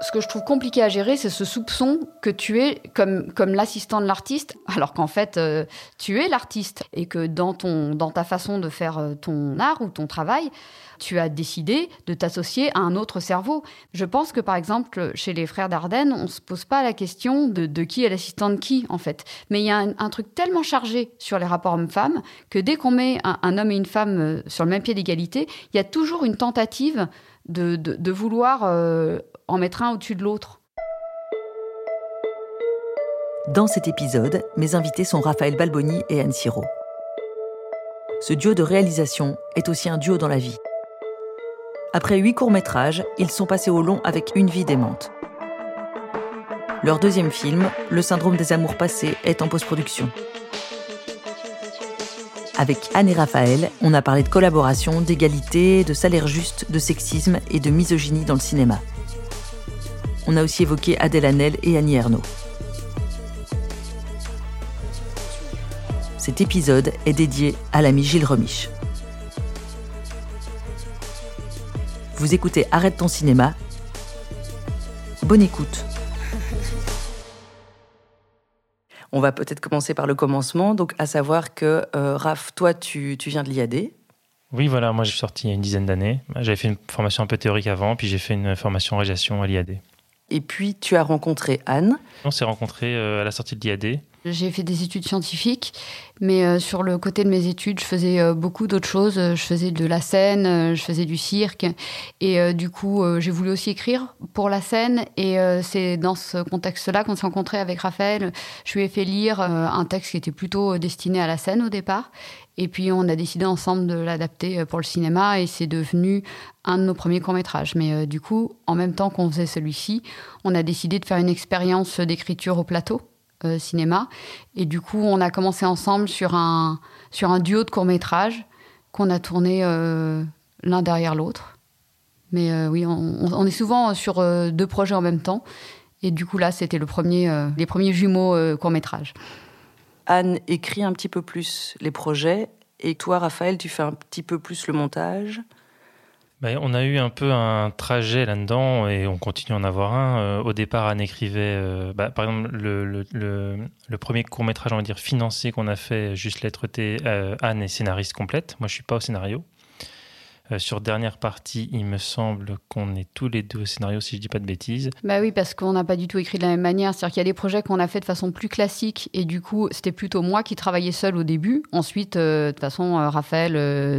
Ce que je trouve compliqué à gérer, c'est ce soupçon que tu es comme, comme l'assistant de l'artiste, alors qu'en fait, euh, tu es l'artiste. Et que dans, ton, dans ta façon de faire euh, ton art ou ton travail, tu as décidé de t'associer à un autre cerveau. Je pense que, par exemple, chez les frères Dardenne, on ne se pose pas la question de, qui est l'assistant de qui, en fait. Mais il y a un, truc tellement chargé sur les rapports hommes-femmes que dès qu'on met un, homme et une femme euh, sur le même pied d'égalité, il y a toujours une tentative de, de, vouloir en mettre un au-dessus de l'autre. Dans cet épisode, mes invités sont Raphaël Balboni et Anne Siro. Ce duo de réalisation est aussi un duo dans la vie. Après huit courts-métrages, ils sont passés au long avec Une vie démente. Leur deuxième film, Le syndrome des amours passés, est en post-production. Avec Anne et Raphaël, on a parlé de collaboration, d'égalité, de salaire juste, de sexisme et de misogynie dans le cinéma. On a aussi évoqué Adèle Hanel et Annie Ernaux. Cet épisode est dédié à l'ami Gilles Remiche. Vous écoutez Arrête ton cinéma. Bonne écoute. On va peut-être commencer par le commencement, donc à savoir que euh, Raph, toi, tu, tu viens de l'IAD. Oui, voilà, moi j'ai sorti il y a une dizaine d'années. J'avais fait une formation un peu théorique avant, puis j'ai fait une formation en régulation à l'IAD. Et puis, tu as rencontré Anne. On s'est rencontrés euh, à la sortie de l'IAD. J'ai fait des études scientifiques, mais euh, sur le côté de mes études, je faisais euh, beaucoup d'autres choses. Je faisais de la scène, je faisais du cirque. Et du coup, j'ai voulu aussi écrire pour la scène. Et c'est dans ce contexte-là qu'on s'est rencontrés avec Raphaël. Je lui ai fait lire un texte qui était plutôt destiné à la scène au départ. Et puis on a décidé ensemble de l'adapter euh, pour le cinéma et c'est devenu un de nos premiers courts-métrages. Mais euh, du coup, en même temps qu'on faisait celui-ci, on a décidé de faire une expérience d'écriture au plateau. Euh, cinéma. Et du coup on a commencé ensemble sur un sur un duo de courts métrages qu'on a tourné l'un derrière l'autre. Mais oui on, est souvent sur deux projets en même temps. Et du coup là c'était le premier les premiers jumeaux courts métrages Anne écrit un petit peu plus les projets. Et toi, Raphaël, tu fais un petit peu plus le montage. Ben, on a eu un peu un trajet là-dedans et on continue à en avoir un. Euh, au départ, Anne écrivait, euh, bah, par exemple, le, premier court-métrage, on va dire, financé qu'on a fait, Juste lettre T, euh, Anne est scénariste complète. Moi, je suis pas au scénario. Euh, sur dernière partie, il me semble qu'on est tous les deux au scénario, si je dis pas de bêtises. Bah oui, parce qu'on n'a pas du tout écrit de la même manière. C'est-à-dire qu'il y a des projets qu'on a fait de façon plus classique, et du coup, c'était plutôt moi qui travaillais seul au début. Ensuite, euh, de toute façon, euh, Raphaël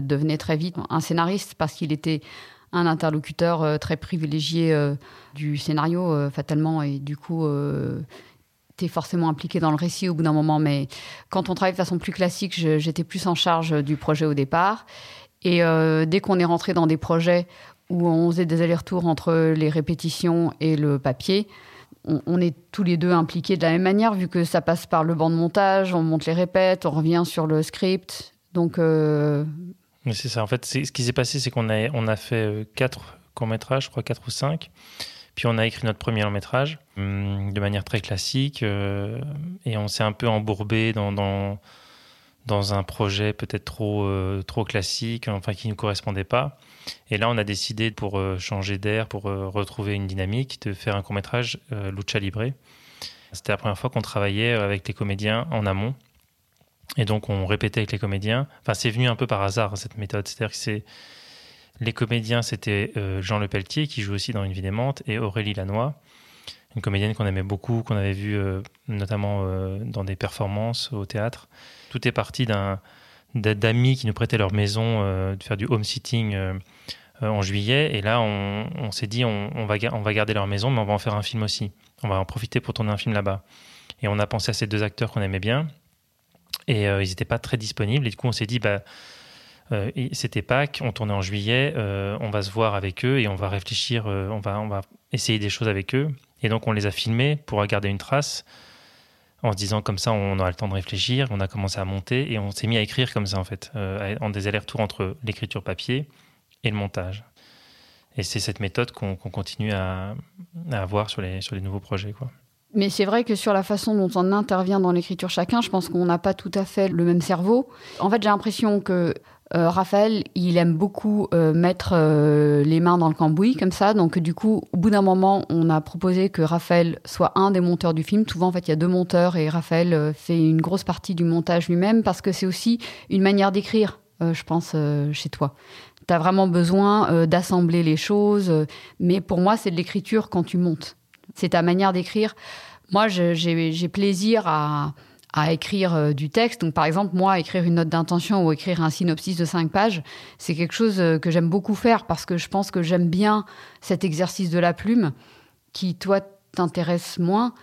devenait très vite un scénariste parce qu'il était un interlocuteur très privilégié du scénario, fatalement, et du coup forcément impliqué dans le récit au bout d'un moment, mais quand on travaille de façon plus classique, j'étais plus en charge du projet au départ. Et euh, dès qu'on est rentré dans des projets où on faisait des allers-retours entre les répétitions et le papier, on, est tous les deux impliqués de la même manière, vu que ça passe par le banc de montage, on monte les répètes, on revient sur le script. Donc. Euh... c'est ça. En fait, ce qui s'est passé, c'est qu'on a, fait euh, quatre courts-métrages, je crois quatre ou cinq. Puis on a écrit notre premier long-métrage hum, de manière très classique. Et on s'est un peu embourbé dans dans un projet peut-être trop, euh, trop classique, enfin qui ne correspondait pas. Et là, on a décidé, pour euh, changer d'air, pour euh, retrouver une dynamique, de faire un court-métrage Lucha Libre. C'était la première fois qu'on travaillait avec les comédiens en amont. Et donc, on répétait avec les comédiens. Enfin, c'est venu un peu par hasard, cette méthode. C'est-à-dire que c'est. Les comédiens, c'était Jean Le Pelletier, qui joue aussi dans Une vie d'aimante, et Aurélie Lannoy, une comédienne qu'on aimait beaucoup, qu'on avait vue notamment dans des performances au théâtre. Tout est parti d'amis qui nous prêtaient leur maison, euh, de faire du home sitting euh, euh, en juillet. Et là, on, s'est dit, on, va, on va garder leur maison, mais on va en faire un film aussi. On va en profiter pour tourner un film là-bas. Et on a pensé à ces deux acteurs qu'on aimait bien. Et ils n'étaient pas très disponibles. Et du coup, on s'est dit, bah, c'était Pâques, on tournait en juillet, on va se voir avec eux et on va réfléchir, on, va, on va essayer des choses avec eux. Et donc, on les a filmés pour garder une trace en se disant comme ça on aura le temps de réfléchir, on a commencé à monter et on s'est mis à écrire comme ça en fait, euh, en des allers-retours entre l'écriture papier et le montage. Et c'est cette méthode qu'on continue à, avoir sur les, sur les nouveaux projets. Quoi. Mais c'est vrai que sur la façon dont on intervient dans l'écriture chacun, je pense qu'on n'a pas tout à fait le même cerveau. En fait, j'ai l'impression que euh, Raphaël, il aime beaucoup euh, mettre euh, les mains dans le cambouis comme ça. Donc du coup, au bout d'un moment, on a proposé que Raphaël soit un des monteurs du film. Souvent, en fait, il y a deux monteurs et Raphaël fait une grosse partie du montage lui-même parce que c'est aussi une manière d'écrire, je pense, chez toi. Tu as vraiment besoin d'assembler les choses. mais pour moi, c'est de l'écriture quand tu montes. C'est ta manière d'écrire. Moi, j'ai plaisir à à écrire euh, du texte. Donc, par exemple, moi, écrire une note d'intention ou écrire un synopsis de cinq pages, c'est quelque chose euh, que j'aime beaucoup faire parce que je pense que j'aime bien cet exercice de la plume qui, toi, t'intéresse moins.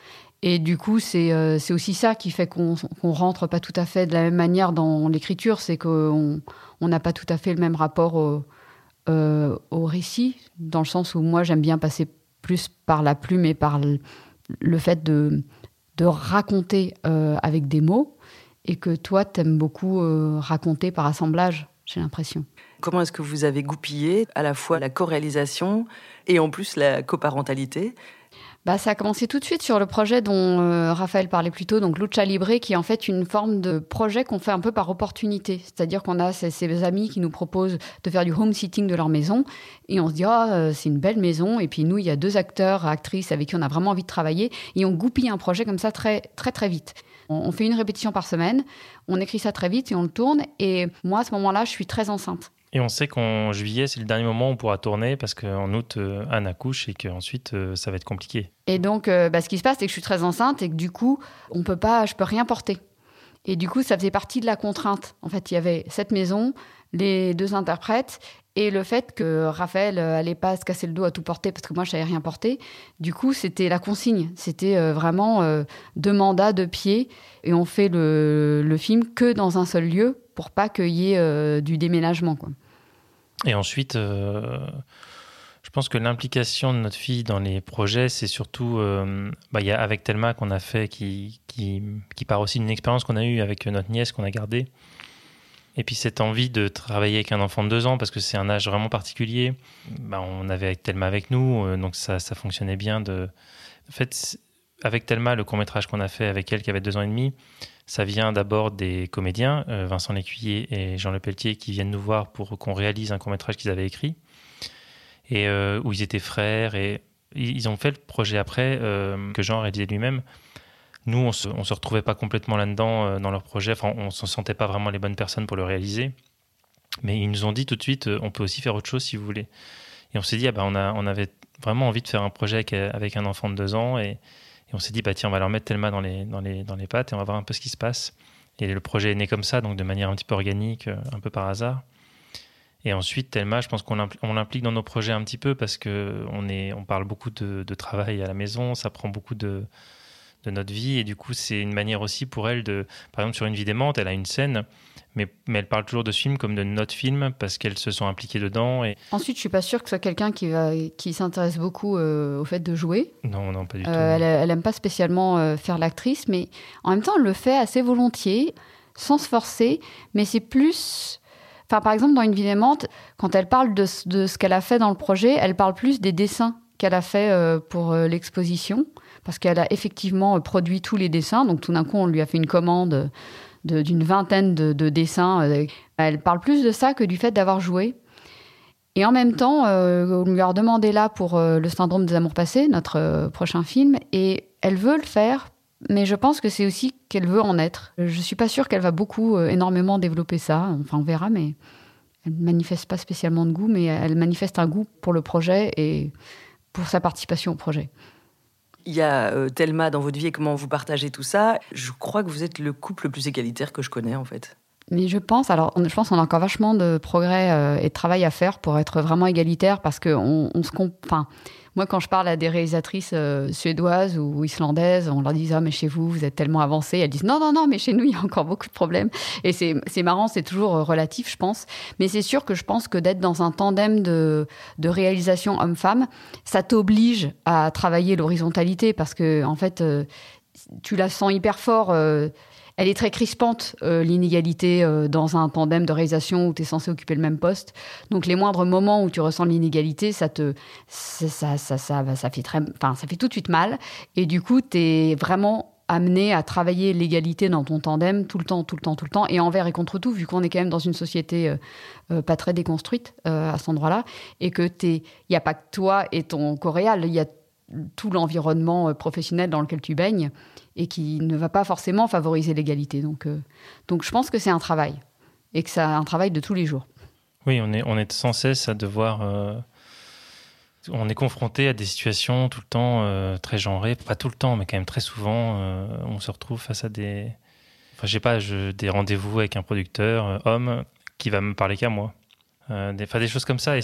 Et du coup, c'est euh, aussi ça qui fait qu'on ne rentre pas tout à fait de la même manière dans l'écriture. C'est qu'on n'a pas tout à fait le même rapport au, au, récit, dans le sens où moi, j'aime bien passer plus par la plume et par le fait de de raconter euh, avec des mots et que toi, t'aimes beaucoup euh, raconter par assemblage, j'ai l'impression. Comment est-ce que vous avez goupillé à la fois la co-réalisation et en plus la coparentalité? Bah, ça a commencé tout de suite sur le projet dont euh, Raphaël parlait plus tôt, donc Lucha Libre, qui est en fait une forme de projet qu'on fait un peu par opportunité. C'est-à-dire qu'on a ces, amis qui nous proposent de faire du home sitting de leur maison, et on se dit, oh, c'est une belle maison, et puis nous, il y a deux acteurs, actrices avec qui on a vraiment envie de travailler, et on goupille un projet comme ça très, très, très vite. On, fait une répétition par semaine, on écrit ça très vite et on le tourne, et moi, à ce moment-là, je suis très enceinte. Et on sait qu'en juillet, c'est le dernier moment où on pourra tourner parce qu'en août, euh, Anne accouche et qu'ensuite, euh, ça va être compliqué. Et donc, euh, bah, ce qui se passe, c'est que je suis très enceinte et que du coup, on peut pas, je peux rien porter. Et du coup, ça faisait partie de la contrainte. En fait, il y avait cette maison, les deux interprètes et le fait que Raphaël allait pas se casser le dos à tout porter parce que moi je savais rien porter. Du coup, c'était la consigne. C'était vraiment deux mandats de pied et on fait le, film que dans un seul lieu pour pas qu'il y ait du déménagement. Et ensuite, euh, je pense que l'implication de notre fille dans les projets, c'est surtout, euh, bah, y a avec Thelma qu'on a fait, qui, qui, part aussi d'une expérience qu'on a eue avec notre nièce qu'on a gardée. Et puis cette envie de travailler avec un enfant de deux ans, parce que c'est un âge vraiment particulier. Bah, on avait avec Thelma avec nous, euh, donc ça, ça fonctionnait bien. De... En fait, avec Thelma, le court métrage qu'on a fait avec elle, qui avait deux ans et demi, ça vient d'abord des comédiens, euh, Vincent Lécuyer et Jean Le Pelletier, qui viennent nous voir pour qu'on réalise un court-métrage qu'ils avaient écrit, et euh, où ils étaient frères, et ils ont fait le projet après, euh, que Jean réalisait lui-même. Nous, on se, se retrouvait pas complètement là-dedans dans leur projet, enfin, on se sentait pas vraiment les bonnes personnes pour le réaliser. Mais ils nous ont dit tout de suite, on peut aussi faire autre chose si vous voulez. Et on s'est dit, ah on, a, on avait vraiment envie de faire un projet avec, avec un enfant de deux ans, et, et on s'est dit, bah, tiens, on va leur mettre Thelma dans les, dans, les, dans les pattes et on va voir un peu ce qui se passe. Et le projet est né comme ça, donc de manière un petit peu organique, euh, un peu par hasard. Et ensuite, Thelma, je pense qu'on l'implique dans nos projets un petit peu parce qu'on on parle beaucoup de, de, travail à la maison, ça prend beaucoup de, de notre vie. Et du coup, c'est une manière aussi pour elle de, par exemple, sur Une vie d'aimante, elle a une scène mais, mais elle parle toujours de ce film comme de notre film parce qu'elles se sont impliquées dedans. Et... Ensuite, je suis pas sûre que ce soit quelqu'un qui, va, qui s'intéresse beaucoup euh, au fait de jouer. Non, non, pas du euh, tout. Elle, elle aime pas spécialement euh, faire l'actrice, mais en même temps, elle le fait assez volontiers, sans se forcer. Mais c'est plus. Enfin, par exemple, dans Une vie aimante, quand elle parle de, de ce qu'elle a fait dans le projet, elle parle plus des dessins qu'elle a fait pour l'exposition, parce qu'elle a effectivement produit tous les dessins. Donc tout d'un coup, on lui a fait une commande d'une vingtaine de, dessins. Euh, elle parle plus de ça que du fait d'avoir joué. Et en même temps, euh, on lui a demandé là pour euh, le syndrome des amours passés, notre prochain film, et elle veut le faire, mais je pense que c'est aussi qu'elle veut en être. Je suis pas sûre qu'elle va beaucoup, énormément développer ça. Enfin, on verra, mais elle ne manifeste pas spécialement de goût, mais elle manifeste un goût pour le projet et pour sa participation au projet il y a euh, Thelma dans votre vie et comment vous partagez tout ça. Je crois que vous êtes le couple le plus égalitaire que je connais en fait. Mais je pense, alors je pense qu'on a encore vachement de progrès euh, et de travail à faire pour être vraiment égalitaire parce qu'on on se... Enfin, moi, quand je parle à des réalisatrices euh, suédoises ou islandaises, on leur dit Ah, mais chez vous, vous êtes tellement avancé. Elles disent Non, non, non, mais chez nous, il y a encore beaucoup de problèmes. Et c'est marrant, c'est toujours euh, relatif, je pense. Mais c'est sûr que je pense que d'être dans un tandem de, de réalisation homme-femme, ça t'oblige à travailler l'horizontalité parce que, en fait, euh, tu la sens hyper fort elle est très crispante, euh, l'inégalité euh, dans un tandem de réalisation où tu es censé occuper le même poste. Donc les moindres moments où tu ressens l'inégalité, ça te ça, ça, ça, ça, fait très, ça fait tout de suite mal. Et du coup, tu es vraiment amené à travailler l'égalité dans ton tandem tout le temps, tout le temps, tout le temps, et envers et contre tout, vu qu'on est quand même dans une société euh, pas très déconstruite à cet endroit-là, et que il n'y a pas que toi et ton coréal, il y a tout l'environnement professionnel dans lequel tu baignes et qui ne va pas forcément favoriser l'égalité. Donc, euh, donc je pense que c'est un travail et que c'est un travail de tous les jours. Oui, on est, on est sans cesse à devoir. Euh, on est confronté à des situations tout le temps euh, très genrées, pas tout le temps, mais quand même très souvent, on se retrouve face à des. Enfin, j'ai pas, des rendez-vous avec un producteur homme qui va me parler qu'à moi. Euh, des, choses comme ça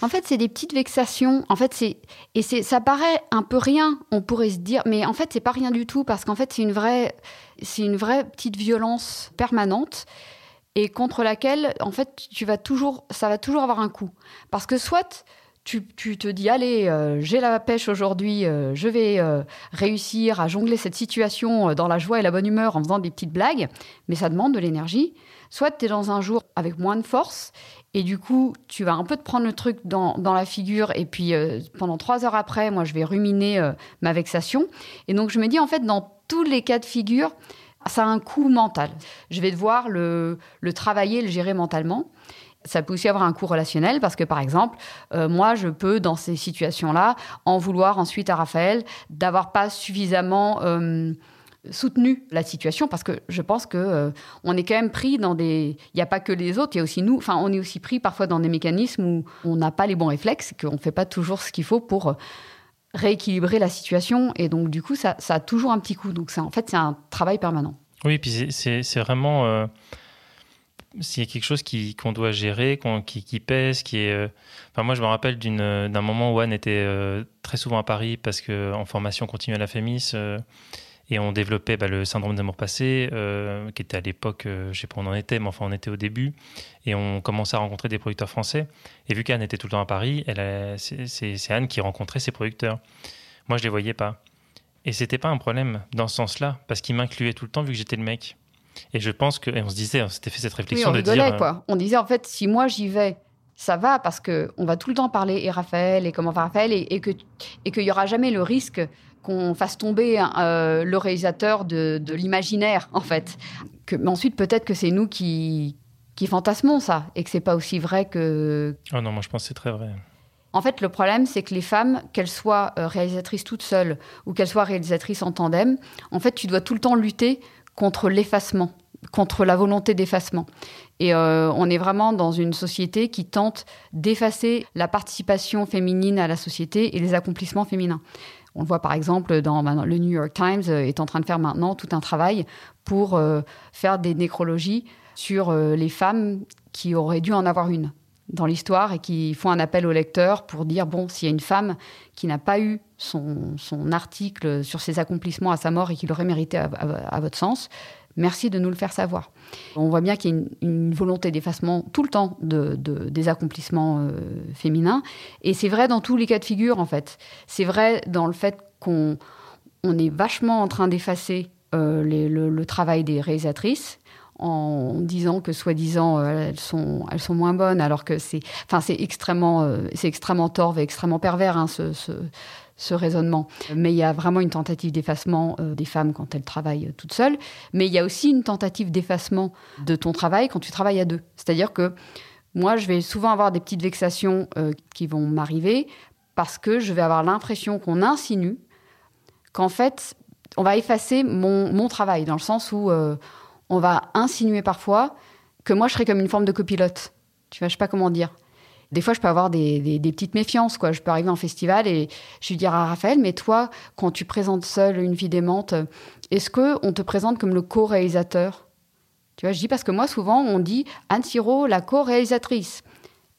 en fait c'est des petites vexations. En fait c'est et c'est ça paraît un peu rien on pourrait se dire mais en fait c'est pas rien du tout parce qu'en fait c'est une vraie c'est une vraie petite violence permanente et contre laquelle en fait tu vas toujours ça va toujours avoir un coup. Parce que soit tu, tu te dis allez euh, j'ai la pêche aujourd'hui euh, je vais réussir à jongler cette situation dans la joie et la bonne humeur en faisant des petites blagues mais ça demande de l'énergie. Soit tu es dans un jour avec moins de force et du coup, tu vas un peu te prendre le truc dans, la figure. Et puis, euh, pendant trois heures après, moi, je vais ruminer euh, ma vexation. Et donc, je me dis, en fait, dans tous les cas de figure, ça a un coût mental. Je vais devoir le, le travailler, le gérer mentalement. Ça peut aussi avoir un coût relationnel parce que, par exemple, euh, moi, je peux, dans ces situations-là, en vouloir ensuite à Raphaël d'avoir pas suffisamment soutenu la situation parce que je pense que euh, on est quand même pris dans des il n'y a pas que les autres il y a aussi nous. Enfin on est aussi pris parfois dans des mécanismes où on n'a pas les bons réflexes qu'on ne fait pas toujours ce qu'il faut pour euh, rééquilibrer la situation. Et donc du coup ça, ça a toujours un petit coup. Donc c'est en fait c'est un travail permanent. Oui puis c'est vraiment euh, quelque chose qu'on doit gérer qui, pèse qui est enfin moi je me rappelle d'un moment où Anne était très souvent à Paris parce que en formation continue à la FEMIS et on développait bah, le syndrome d'amour passé, euh, qui était à l'époque, euh, je sais pas où on en était, mais enfin on était au début. Et on commençait à rencontrer des producteurs français. Et vu qu'Anne était tout le temps à Paris, c'est Anne qui rencontrait ces producteurs. Moi, je les voyais pas. Et c'était pas un problème dans ce sens-là, parce qu'ils m'incluaient tout le temps vu que j'étais le mec. Et je pense que, et on se disait, on s'était fait cette réflexion on de dire. Euh, quoi. On disait en fait, si moi j'y vais, ça va parce que on va tout le temps parler et Raphaël et comment va Raphaël et, et que et qu'il y aura jamais le risque qu'on fasse tomber euh, le réalisateur de, l'imaginaire, en fait. Que, mais ensuite, peut-être que c'est nous qui, qui fantasmons ça, et que c'est pas aussi vrai que... Oh non, moi je pense que c'est très vrai. En fait, le problème, c'est que les femmes, qu'elles soient euh, réalisatrices toutes seules ou qu'elles soient réalisatrices en tandem, en fait, tu dois tout le temps lutter contre l'effacement, contre la volonté d'effacement. Et euh, on est vraiment dans une société qui tente d'effacer la participation féminine à la société et les accomplissements féminins. On le voit par exemple dans le New York Times euh, est en train de faire maintenant tout un travail pour euh, faire des nécrologies sur les femmes qui auraient dû en avoir une dans l'histoire et qui font un appel au lecteur pour dire bon, s'il y a une femme qui n'a pas eu son, article sur ses accomplissements à sa mort et qui l'aurait mérité à votre sens, Merci de nous le faire savoir. On voit bien qu'il y a une, volonté d'effacement tout le temps de, des accomplissements euh, féminins. Et c'est vrai dans tous les cas de figure, en fait. C'est vrai dans le fait qu'on on est vachement en train d'effacer euh, le, travail des réalisatrices en disant que soi-disant euh, elles sont moins bonnes alors que c'est enfin c'est extrêmement c'est extrêmement torve et extrêmement pervers hein, ce, ce raisonnement. Mais il y a vraiment une tentative d'effacement euh, des femmes quand elles travaillent euh, toutes seules. Mais il y a aussi une tentative d'effacement de ton travail quand tu travailles à deux. C'est-à-dire que moi, je vais souvent avoir des petites vexations euh, qui vont m'arriver parce que je vais avoir l'impression qu'on insinue qu'en fait, on va effacer mon, mon, travail, dans le sens où on va insinuer parfois que moi, je serais comme une forme de copilote. Tu vois, je sais pas comment dire des fois, je peux avoir des, petites méfiances. Quoi. Je peux arriver en festival et je lui dire à Raphaël, mais toi, quand tu présentes seul une vie démente, est-ce qu'on te présente comme le co-réalisateur? Tu vois, je dis parce que moi, souvent, on dit Anne Siro, la co-réalisatrice.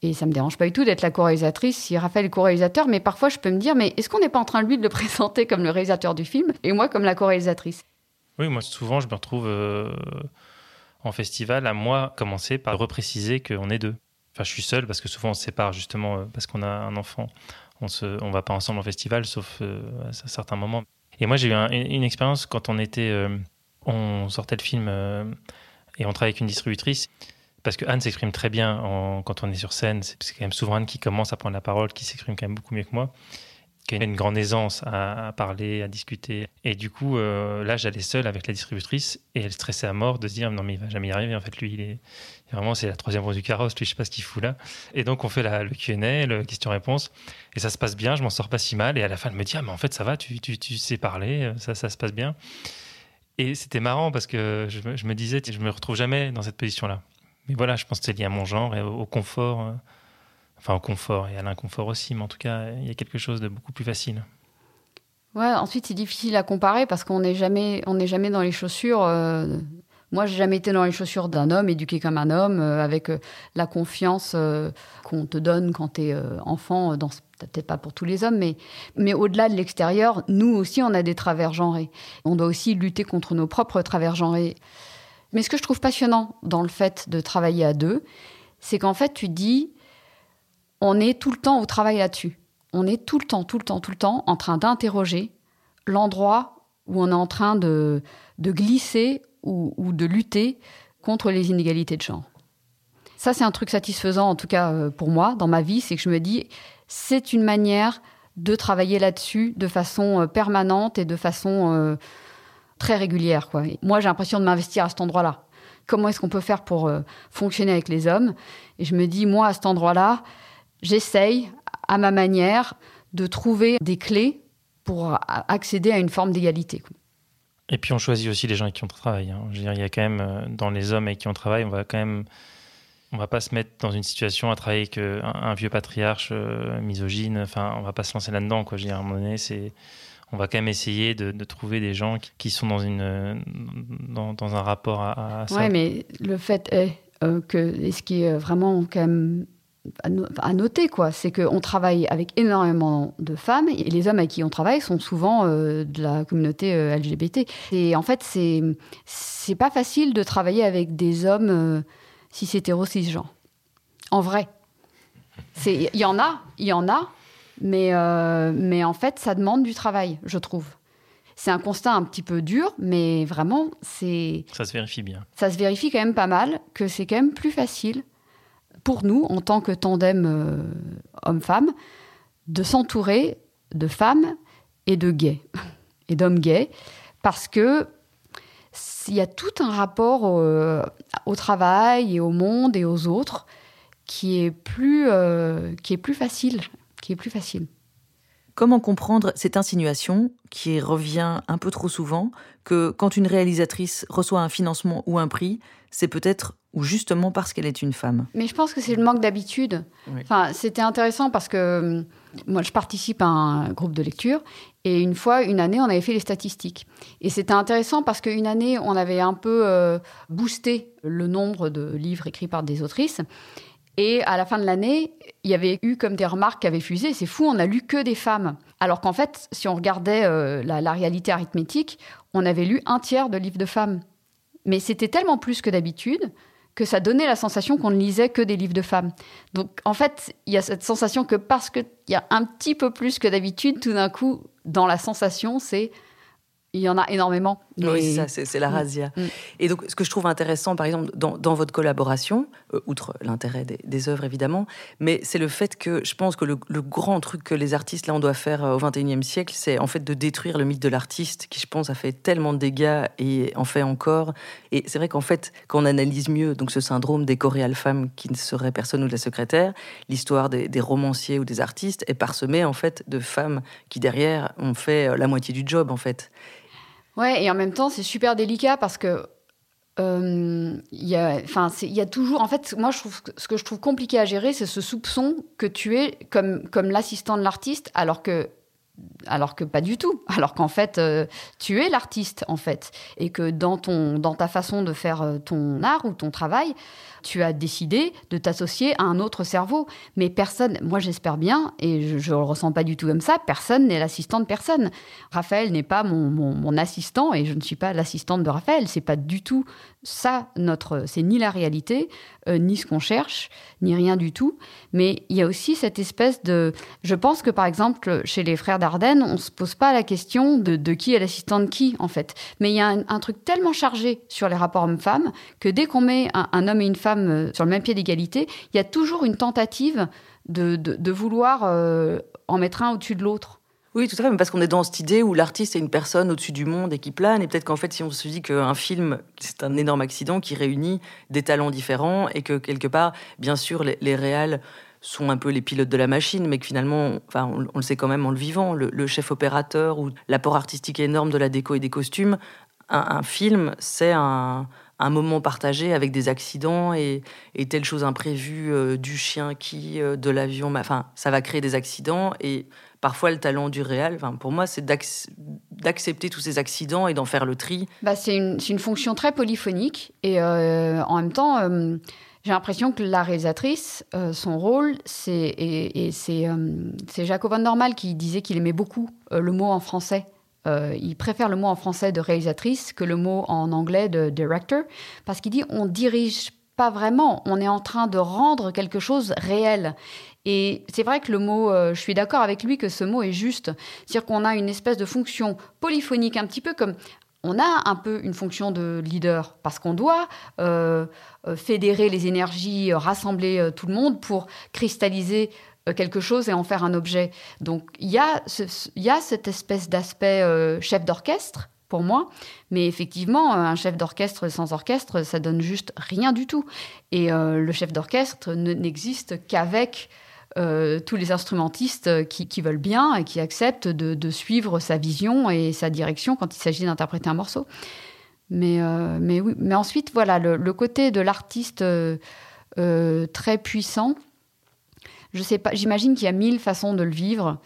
Et ça me dérange pas du tout d'être la co-réalisatrice si Raphaël est co-réalisateur, mais parfois je peux me dire, mais est-ce qu'on n'est pas en train, lui, de le présenter comme le réalisateur du film et moi comme la co-réalisatrice? Oui, moi, souvent, je me retrouve euh, en festival à moi commencer par repréciser qu'on est deux. Enfin, je suis seul parce que souvent on se sépare justement euh, parce qu'on a un enfant. On se, on va pas ensemble en festival, sauf euh, à certains moments. Et moi, j'ai eu une expérience quand on était euh, On sortait le film et on travaillait avec une distributrice parce que Anne s'exprime très bien quand on est sur scène. C'est quand même souvent Anne qui commence à prendre la parole, qui s'exprime quand même beaucoup mieux que moi, qui a une grande aisance à, parler, à discuter. Et du coup, euh, là, j'allais seule avec la distributrice et elle stressait à mort de se dire non mais il va jamais y arriver. En fait, lui, il est vraiment c'est la troisième roue du carrosse. Lui, je sais pas ce qu'il fout là. Et donc on fait la, le Q&A, le question-réponse, et ça se passe bien. Je m'en sors pas si mal. Et à la fin, elle me dit ah mais en fait ça va, tu, sais parler, ça, se passe bien. Et c'était marrant parce que je, me disais, je me retrouve jamais dans cette position-là. Mais voilà, je pense que c'est lié à mon genre et au, confort. Euh, enfin, au confort et à l'inconfort aussi, mais en tout cas, il y a quelque chose de beaucoup plus facile. Ouais, ensuite, c'est difficile à comparer parce qu'on n'est jamais, jamais dans les chaussures. Euh, moi, j'ai jamais été dans les chaussures d'un homme éduqué comme un homme, euh, avec la confiance qu'on te donne quand tu es enfant. Dans, peut-être pas pour tous les hommes, mais, mais au-delà de l'extérieur, nous aussi, on a des travers genrés. On doit aussi lutter contre nos propres travers genrés. Mais ce que je trouve passionnant dans le fait de travailler à deux, c'est qu'en fait, tu dis, on est tout le temps au travail là-dessus. On est tout le temps, tout le temps, tout le temps en train d'interroger l'endroit où on est en train de, de glisser ou, de lutter contre les inégalités de genre. Ça, c'est un truc satisfaisant, en tout cas euh, pour moi, dans ma vie, c'est que je me dis, c'est une manière de travailler là-dessus de façon euh, permanente et de façon euh, très régulière. Moi, j'ai l'impression de m'investir à cet endroit-là. Comment est-ce qu'on peut faire pour fonctionner avec les hommes? Et je me dis, moi, à cet endroit-là, j'essaye, à ma manière, de trouver des clés pour accéder à une forme d'égalité. Et puis on choisit aussi les gens avec qui on travaille. Hein. Je veux dire, il y a quand même euh, dans les hommes avec qui on travaille, on va quand même, on va pas se mettre dans une situation à travailler avec un, un vieux patriarche euh, misogyne. Enfin, on va pas se lancer là-dedans. Quoi. Je veux dire, à un moment donné, c'est on va quand même essayer de, trouver des gens qui sont dans, une, dans, un rapport à, ça. Oui, mais le fait est euh, que, ce qui est vraiment quand même à noter, quoi, c'est qu'on travaille avec énormément de femmes et les hommes avec qui on travaille sont souvent euh, de la communauté euh, LGBT. Et en fait, c'est c'est pas facile de travailler avec des hommes si c'est hétéro cisgenre. En vrai, il y en a, il y en a, mais, euh, mais en fait, ça demande du travail, je trouve. C'est un constat un petit peu dur, mais vraiment, c'est. Ça se vérifie bien. Ça se vérifie quand même pas mal, que c'est quand même plus facile pour nous, en tant que tandem euh, homme-femme, de s'entourer de femmes et de gays, et d'hommes gays, parce que il y a tout un rapport au, travail et au monde et aux autres qui est plus, euh, qui est plus facile qui est plus facile. Comment comprendre cette insinuation qui revient un peu trop souvent que quand une réalisatrice reçoit un financement ou un prix, c'est peut-être ou justement parce qu'elle est une femme? Mais je pense que c'est le manque d'habitude. Enfin, c'était intéressant parce que hum, moi, je participe à un groupe de lecture et une fois, une année, on avait fait les statistiques. Et c'était intéressant parce qu'une année, on avait un peu euh, boosté le nombre de livres écrits par des autrices. Et à la fin de l'année, il y avait eu comme des remarques qui avaient fusé. C'est fou, on n'a lu que des femmes. Alors qu'en fait, si on regardait euh, la, réalité arithmétique, on avait lu un tiers de livres de femmes. Mais c'était tellement plus que d'habitude que ça donnait la sensation qu'on ne lisait que des livres de femmes. Donc en fait, il y a cette sensation que parce qu'il y a un petit peu plus que d'habitude, tout d'un coup, dans la sensation, c'est il y en a énormément. Oui, ça, c'est la mm. razzia. Mm. Et donc, ce que je trouve intéressant, par exemple, dans, votre collaboration, euh, outre l'intérêt des, œuvres évidemment, mais c'est le fait que je pense que le, grand truc que les artistes, là, on doit faire euh, au XXIe siècle, c'est en fait de détruire le mythe de l'artiste, qui, je pense, a fait tellement de dégâts et en fait encore. Et c'est vrai qu'en fait, quand on analyse mieux donc ce syndrome des choréales femmes qui ne seraient personne ou de la secrétaire, l'histoire des, des romanciers ou des artistes est parsemée, en fait, de femmes qui, derrière, ont fait euh, la moitié du job, en fait. Ouais, et en même temps, c'est super délicat parce que euh, il y a, enfin, il y a toujours. En fait, moi, je trouve ce que je trouve compliqué à gérer, c'est ce soupçon que tu es comme comme l'assistant de l'artiste, alors que alors que pas du tout. Alors qu'en fait, euh, tu es l'artiste, en fait. Et que dans, ton, dans ta façon de faire euh, ton art ou ton travail, tu as décidé de t'associer à un autre cerveau. Mais personne, moi j'espère bien, et je ne le ressens pas du tout comme ça, personne n'est l'assistant de personne. Raphaël n'est pas mon, mon, assistant et je ne suis pas l'assistante de Raphaël. C'est pas du tout ça, notre. C'est ni la réalité, euh, ni ce qu'on cherche, ni rien du tout. Mais il y a aussi cette espèce de. Je pense que par exemple, chez les frères Dardenne, on se pose pas la question de, qui est l'assistant de qui, en fait. Mais il y a un, truc tellement chargé sur les rapports hommes-femmes que dès qu'on met un, homme et une femme euh, sur le même pied d'égalité, il y a toujours une tentative de, vouloir euh, en mettre un au-dessus de l'autre. Oui, tout à fait, mais parce qu'on est dans cette idée où l'artiste est une personne au-dessus du monde et qui plane, et peut-être qu'en fait, si on se dit qu'un film, c'est un énorme accident qui réunit des talents différents, et que quelque part, bien sûr, les, les sont un peu les pilotes de la machine, mais que finalement, enfin, on, le sait quand même en le vivant, le, chef opérateur ou l'apport artistique énorme de la déco et des costumes, un, film, c'est un, moment partagé avec des accidents et, telle chose imprévue euh, du chien qui, euh, de l'avion, enfin, ça va créer des accidents et parfois le talent du réel, pour moi, c'est d'accepter tous ces accidents et d'en faire le tri. Bah, c'est une, fonction très polyphonique et euh, en même temps j'ai l'impression que la réalisatrice, son rôle, c'est et, euh, c'est Jaco Van Normal qui disait qu'il aimait beaucoup le mot en français. Il préfère le mot en français de réalisatrice que le mot en anglais de director, parce qu'il dit on dirige pas vraiment, on est en train de rendre quelque chose réel. Et c'est vrai que le mot, je suis d'accord avec lui que ce mot est juste. C'est-à-dire qu'on a une espèce de fonction polyphonique, un petit peu comme on a un peu une fonction de leader parce qu'on doit euh, euh, fédérer les énergies, euh, rassembler tout le monde pour cristalliser quelque chose et en faire un objet. Donc il y, a cette espèce d'aspect chef d'orchestre pour moi, mais effectivement, un chef d'orchestre sans orchestre, ça donne juste rien du tout. Et le chef d'orchestre n'existe qu'avec euh, tous les instrumentistes qui, veulent bien et qui acceptent de, suivre sa vision et sa direction quand il s'agit d'interpréter un morceau. Mais, euh, mais, oui, mais ensuite, voilà, le, côté de l'artiste euh, très puissant, je sais pas, j'imagine qu'il y a mille façons de le vivre.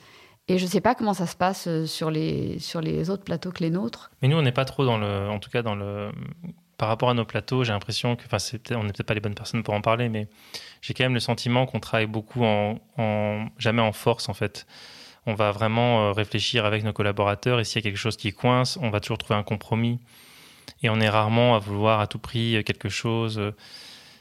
Et je ne sais pas comment ça se passe sur les, sur les autres plateaux que les nôtres. Mais nous, on n'est pas trop dans le, en tout cas dans le, par rapport à nos plateaux, j'ai l'impression que, enfin, on n'est peut-être pas les bonnes personnes pour en parler, mais j'ai quand même le sentiment qu'on travaille beaucoup en, jamais en force en fait. On va vraiment euh, réfléchir avec nos collaborateurs et s'il y a quelque chose qui coince, on va toujours trouver un compromis. Et on est rarement à vouloir à tout prix euh, quelque chose.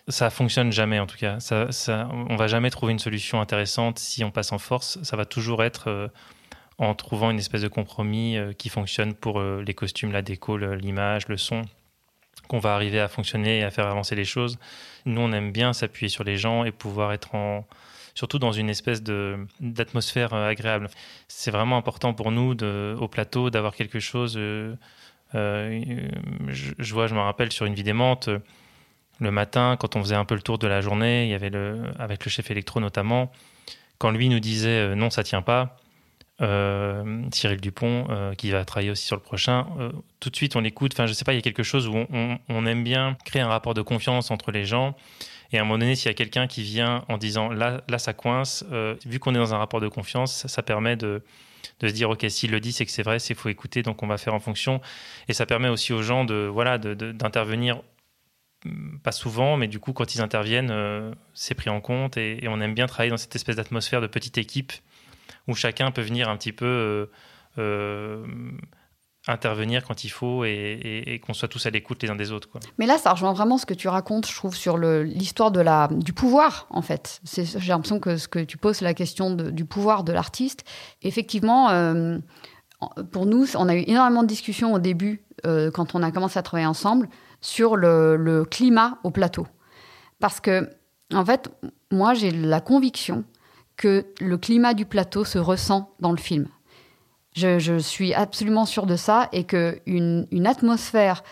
Euh, ça fonctionne jamais en tout cas. Ça, ça, on va jamais trouver une solution intéressante si on passe en force. Ça va toujours être en trouvant une espèce de compromis qui fonctionne pour les costumes, la déco, l'image, le son qu'on va arriver à fonctionner et à faire avancer les choses. Nous, on aime bien s'appuyer sur les gens et pouvoir être en, surtout dans une espèce d'atmosphère euh, agréable. C'est vraiment important pour nous au plateau d'avoir quelque chose. Euh, euh, je, vois, je me rappelle sur une vie d'aimante, le matin, quand on faisait un peu le tour de la journée, il y avait le, avec le chef électro notamment, quand lui nous disait non, ça tient pas, euh, Cyril Dupont, euh, qui va travailler aussi sur le prochain. Euh, tout de suite, on l'écoute. Enfin, je sais pas, il y a quelque chose où on, aime bien créer un rapport de confiance entre les gens. Et à un moment donné, s'il y a quelqu'un qui vient en disant là, là, ça coince, vu qu'on est dans un rapport de confiance, ça, permet de, de, se dire ok, s'il le dit, c'est que c'est vrai, c'est faut écouter, donc on va faire en fonction. Et ça permet aussi aux gens de voilà d'intervenir pas souvent, mais du coup, quand ils interviennent, c'est pris en compte et, on aime bien travailler dans cette espèce d'atmosphère de petite équipe où chacun peut venir un petit peu euh, euh, intervenir quand il faut et, qu'on soit tous à l'écoute les uns des autres. Mais là, ça rejoint vraiment ce que tu racontes, je trouve, sur l'histoire du pouvoir, en fait. J'ai l'impression que ce que tu poses, la question du pouvoir de l'artiste. Effectivement, euh, pour nous, on a eu énormément de discussions au début, quand on a commencé à travailler ensemble, sur le, climat au plateau. Parce que, en fait, moi, j'ai la conviction que le climat du plateau se ressent dans le film. Je, suis absolument sûre de ça et qu'une une atmosphère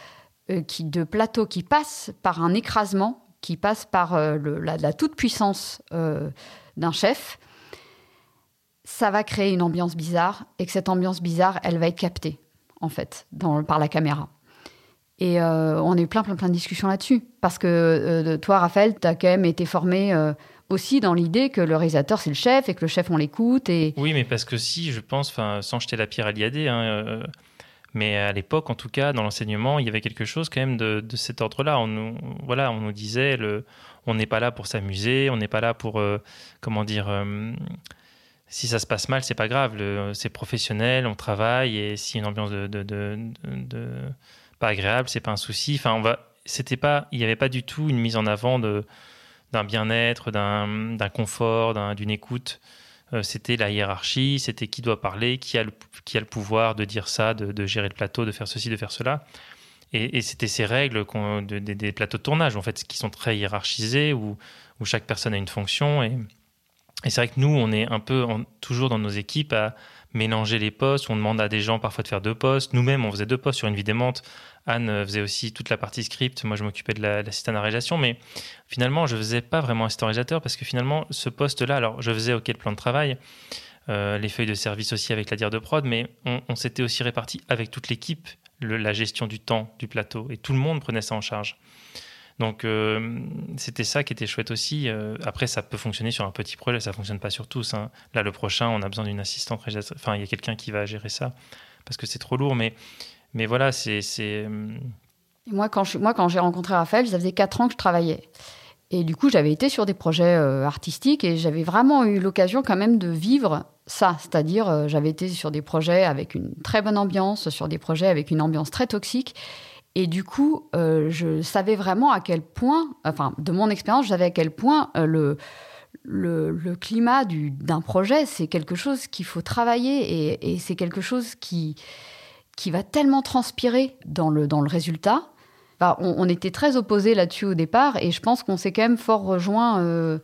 euh, qui, de plateau qui passe par un écrasement, qui passe par euh, la, toute-puissance euh, d'un chef, ça va créer une ambiance bizarre et que cette ambiance bizarre, elle va être captée, en fait, par la caméra. Et on a eu plein, plein, plein de discussions là-dessus. Parce que toi, Raphaël, tu as quand même été formé aussi dans l'idée que le réalisateur c'est le chef et que le chef on l'écoute et oui mais parce que si je pense sans jeter la pierre à l'IAD hein, euh, mais à l'époque en tout cas dans l'enseignement il y avait quelque chose quand même de, cet ordre-là on voilà on nous disait le on n'est pas là pour s'amuser on n'est pas là pour euh, comment dire euh, si ça se passe mal, c'est pas grave. C'est professionnel, on travaille et si une ambiance de pas agréable, c'est pas un souci. Enfin, on va. C'était pas. Il n'y avait pas du tout une mise en avant de d'un bien-être, d'un confort, d'une écoute. c'était la hiérarchie, c'était qui doit parler, qui a le, qui a le pouvoir de dire ça, de, gérer le plateau, de faire ceci, de faire cela. Et, c'était ces règles des plateaux de tournage, en fait, qui sont très hiérarchisés, où, où chaque personne a une fonction. Et, et c'est vrai que nous, on est un peu toujours dans nos équipes à mélanger les postes. On demande à des gens parfois de faire deux postes. Nous-mêmes, on faisait deux postes sur une vie démente. Anne faisait aussi toute la partie script. Moi, je m'occupais de la, réalisation. Mais finalement, je ne faisais pas vraiment assistant réalisateur parce que finalement, ce poste-là, alors je faisais OK le plan de travail, euh, les feuilles de service aussi avec la dire de prod, mais on, s'était aussi réparti avec toute l'équipe la gestion du temps du plateau et tout le monde prenait ça en charge. Donc euh, c'était ça qui était chouette aussi. Euh, après, ça peut fonctionner sur un petit projet, ça fonctionne pas sur tous. Hein. Là, le prochain, on a besoin d'une assistante. Enfin, il y a quelqu'un qui va gérer ça parce que c'est trop lourd. Mais, mais voilà, c'est. Moi, quand je, moi, quand j'ai rencontré Raphaël, ça faisait 4 ans que je travaillais. Et du coup, j'avais été sur des projets euh, artistiques et j'avais vraiment eu l'occasion quand même de vivre ça. C'est-à-dire, j'avais été sur des projets avec une très bonne ambiance, sur des projets avec une ambiance très toxique. Et du coup, euh, je savais vraiment à quel point, enfin, de mon expérience, je savais à quel point euh, le, climat d'un projet, c'est quelque chose qu'il faut travailler et, et c'est quelque chose qui, qui va tellement transpirer dans le, dans le résultat on, était très opposés là-dessus au départ et je pense qu'on s'est quand même fort rejoint. Euh,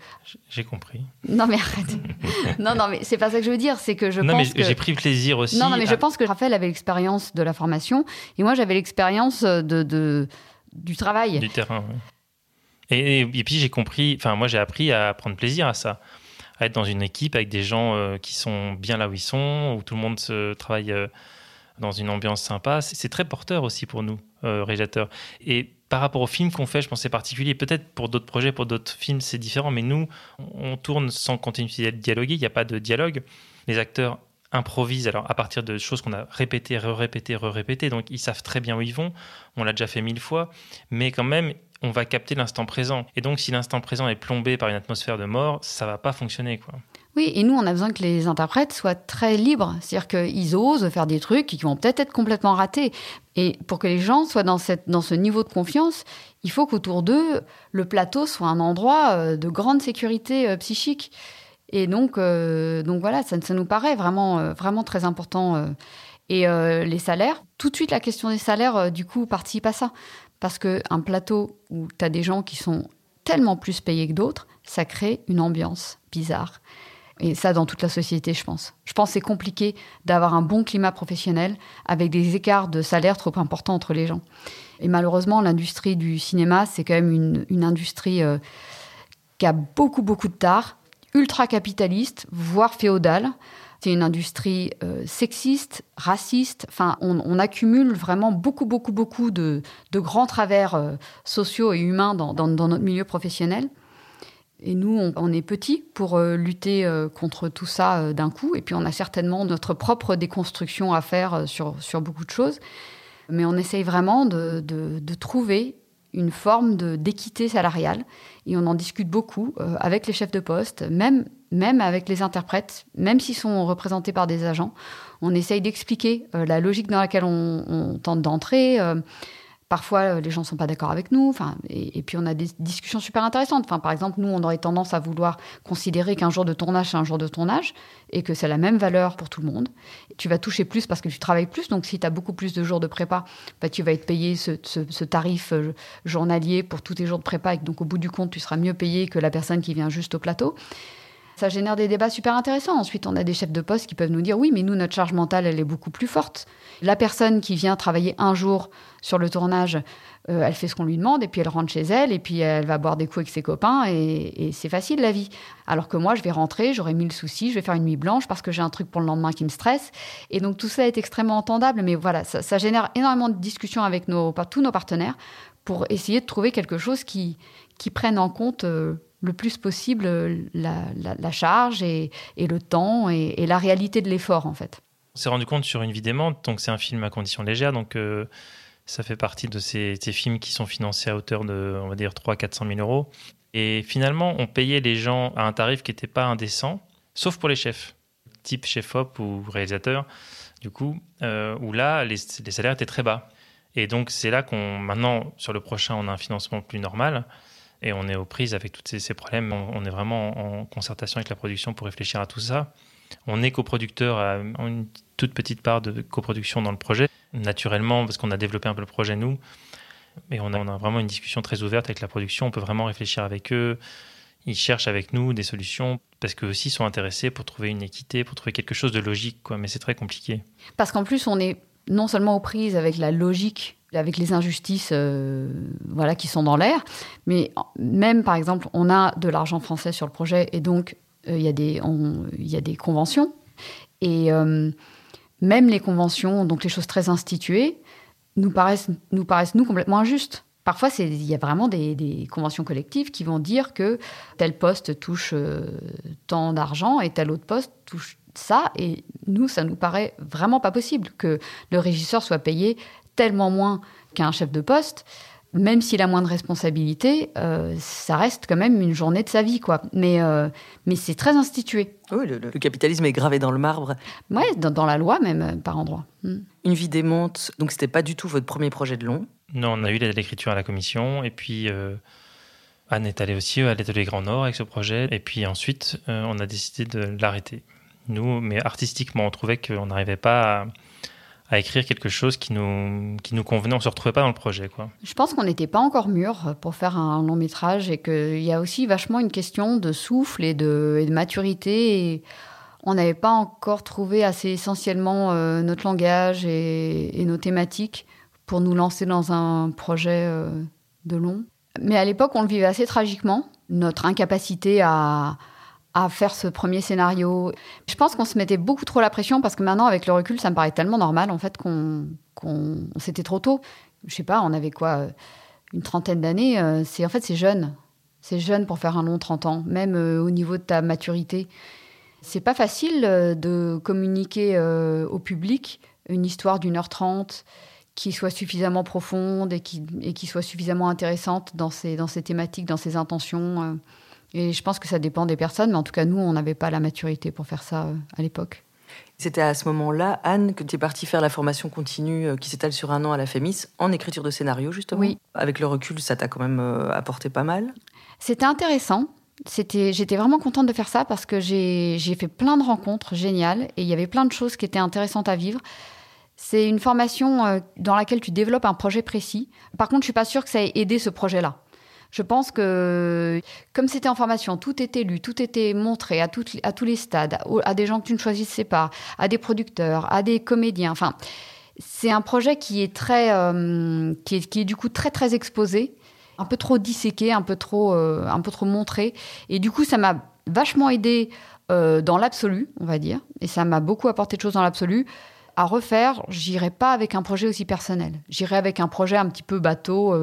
j'ai compris. Non mais arrête. non non mais c'est pas ça que je veux dire, c'est que je non, pense mais j'ai pris plaisir aussi. Non non mais je pense que Raphaël avait l'expérience de la formation et moi j'avais l'expérience de, du travail. Du terrain. Oui. Et, puis j'ai compris. Enfin moi j'ai appris à prendre plaisir à ça à être dans une équipe avec des gens euh, qui sont bien là où ils sont, où tout le monde se travaille euh, dans une ambiance sympa. C'est très porteur aussi pour nous, euh, réalisateurs. Et par rapport au film qu'on fait, je pense c'est particulier. Peut-être pour d'autres projets, pour d'autres films, c'est différent. Mais nous, on tourne sans continuer de dialoguer. Il n'y a pas de dialogue. Les acteurs improvisent alors à partir de choses qu'on a répétées, re-répétées, re-répétées. Donc ils savent très bien où ils vont. On l'a déjà fait mille fois. Mais quand même, on va capter l'instant présent. Et donc si l'instant présent est plombé par une atmosphère de mort, ça va pas fonctionner. quoi. Oui, et nous, on a besoin que les interprètes soient très libres, c'est-à-dire qu'ils osent faire des trucs qui vont peut-être être complètement ratés. Et pour que les gens soient dans, ce niveau de confiance, il faut qu'autour d'eux, le plateau soit un endroit euh, de grande sécurité euh, psychique. Et donc, euh, voilà, ça, ça, nous paraît vraiment, vraiment très important. Et les salaires, tout de suite, la question des salaires, du coup, participe à ça. Parce qu'un plateau où tu as des gens qui sont tellement plus payés que d'autres, ça crée une ambiance bizarre. Et ça, dans toute la société, je pense. Je pense que c'est compliqué d'avoir un bon climat professionnel avec des écarts de salaire trop importants entre les gens. Et malheureusement, l'industrie du cinéma, c'est quand même une, industrie euh, qui a beaucoup, beaucoup de tard, ultra capitaliste, voire féodale. C'est une industrie euh, sexiste, raciste. Enfin, on, accumule vraiment beaucoup, beaucoup, beaucoup de, grands travers euh, sociaux et humains dans, notre milieu professionnel. Et nous, on, est petits pour euh, lutter euh, contre tout ça euh, d'un coup. Et puis, on a certainement notre propre déconstruction à faire sur, sur beaucoup de choses. Mais on essaye vraiment de, de, trouver une forme d'équité salariale. Et on en discute beaucoup avec les chefs de poste, même, même avec les interprètes, même s'ils sont représentés par des agents. On essaye d'expliquer la logique dans laquelle on, on tente d'entrer Parfois, euh, les gens ne sont pas d'accord avec nous. Enfin, et, puis, on a des discussions super intéressantes. Enfin, par exemple, nous, on aurait tendance à vouloir considérer qu'un jour de tournage, c'est un jour de tournage et que c'est la même valeur pour tout le monde. Tu vas toucher plus parce que tu travailles plus. Donc, si tu as beaucoup plus de jours de prépa, bah, tu vas être payé ce, tarif euh, journalier pour tous tes jours de prépa. Et donc, au bout du compte, tu seras mieux payé que la personne qui vient juste au plateau ça génère des débats super intéressants. Ensuite, on a des chefs de poste qui peuvent nous dire oui, mais nous, notre charge mentale, elle est beaucoup plus forte. La personne qui vient travailler un jour sur le tournage, euh, elle fait ce qu'on lui demande et puis elle rentre chez elle et puis elle va boire des coups avec ses copains et, c'est facile la vie. Alors que moi, je vais rentrer, j'aurai mille soucis, je vais faire une nuit blanche parce que j'ai un truc pour le lendemain qui me stresse. Et donc tout ça est extrêmement entendable, mais voilà, ça, génère énormément de discussions avec nos, tous nos partenaires pour essayer de trouver quelque chose qui, qui prenne en compte euh, le plus possible la, charge et, le temps et, la réalité de l'effort en fait. On s'est rendu compte sur une vie démente, donc c'est un film à condition légère, donc euh, ça fait partie de ces, films qui sont financés à hauteur de, on va dire, 300-400 000 euros. Et finalement, on payait les gens à un tarif qui n'était pas indécent, sauf pour les chefs, type chef-op ou réalisateur, du coup, euh, où là, les, les, salaires étaient très bas. Et donc, c'est là qu'on, maintenant, sur le prochain, on a un financement plus normal. Et on est aux prises avec tous ces, problèmes. On, est vraiment en concertation avec la production pour réfléchir à tout ça. On est coproducteur à une toute petite part de coproduction dans le projet, naturellement, parce qu'on a développé un peu le projet nous. Mais on a, vraiment une discussion très ouverte avec la production. On peut vraiment réfléchir avec eux. Ils cherchent avec nous des solutions parce qu'eux aussi sont intéressés pour trouver une équité, pour trouver quelque chose de logique. Mais c'est très compliqué. Parce qu'en plus, on est non seulement aux prises avec la logique avec les injustices euh, voilà, qui sont dans l'air. Mais même, par exemple, on a de l'argent français sur le projet et donc euh, il y, a des, y a des conventions. Et euh, même les conventions, donc les choses très instituées, nous paraissent, nous, paraissent, nous complètement injustes. Parfois, il y a vraiment des, des, conventions collectives qui vont dire que tel poste touche tant d'argent et tel autre poste touche ça. Et nous, ça nous paraît vraiment pas possible que le régisseur soit payé tellement moins qu'un chef de poste, même s'il a moins de responsabilités, euh, ça reste quand même une journée de sa vie, quoi. Mais, euh, mais c'est très institué. Oui, le, capitalisme est gravé dans le marbre. Oui, dans, la loi même, euh, par endroits. Hmm. Une vie démonte, donc c'était pas du tout votre premier projet de long Non, on a eu l'aide l'écriture à la commission, et puis Anne est allée aussi à l'atelier Grand Nord avec ce projet, et puis ensuite on a décidé de l'arrêter. Nous, mais artistiquement, on trouvait qu'on n'arrivait pas à à écrire quelque chose qui nous, qui nous convenait. On ne se retrouvait pas dans le projet. Quoi. Je pense qu'on n'était pas encore mûr pour faire un long métrage et qu'il y a aussi vachement une question de souffle et de, maturité. Et on n'avait pas encore trouvé assez essentiellement euh, notre langage et, nos thématiques pour nous lancer dans un projet euh, de long. Mais à l'époque, on le vivait assez tragiquement. Notre incapacité à, à faire ce premier scénario. Je pense qu'on se mettait beaucoup trop la pression parce que maintenant, avec le recul, ça me paraît tellement normal en fait qu'on, qu'on c'était trop tôt. Je sais pas, on avait quoi, euh, une trentaine d'années. Euh, c'est en fait c'est jeune, c'est jeune pour faire un long 30 ans, même euh, au niveau de ta maturité. C'est pas facile de communiquer au public une histoire d'une heure trente qui soit suffisamment profonde et qui, et qui soit suffisamment intéressante dans dans ses thématiques, dans ses intentions. Et je pense que ça dépend des personnes, mais en tout cas, nous, on n'avait pas la maturité pour faire ça euh, à l'époque. C'était à ce moment-là, Anne, que tu es partie faire la formation continue euh, qui s'étale sur un an à la FEMIS en écriture de scénario, justement. Oui. Avec le recul, ça t'a quand même euh, apporté pas mal. C'était intéressant. C'était, j'étais vraiment contente de faire ça parce que j'ai, j'ai fait plein de rencontres géniales et il y avait plein de choses qui étaient intéressantes à vivre. C'est une formation dans laquelle tu développes un projet précis. Par contre, je suis pas sûre que ça ait aidé ce projet-là. Je pense que, comme c'était en formation, tout était lu, tout était montré à, à tous les stades, à, des gens que tu ne choisissais pas, à des producteurs, à des comédiens. Enfin, c'est un projet qui est très, euh, qui, est, qui est du coup très très exposé, un peu trop disséqué, un peu trop, euh, un peu trop montré. Et du coup, ça m'a vachement aidé euh, dans l'absolu, on va dire, et ça m'a beaucoup apporté de choses dans l'absolu à refaire, j'irai pas avec un projet aussi personnel. J'irai avec un projet un petit peu bateau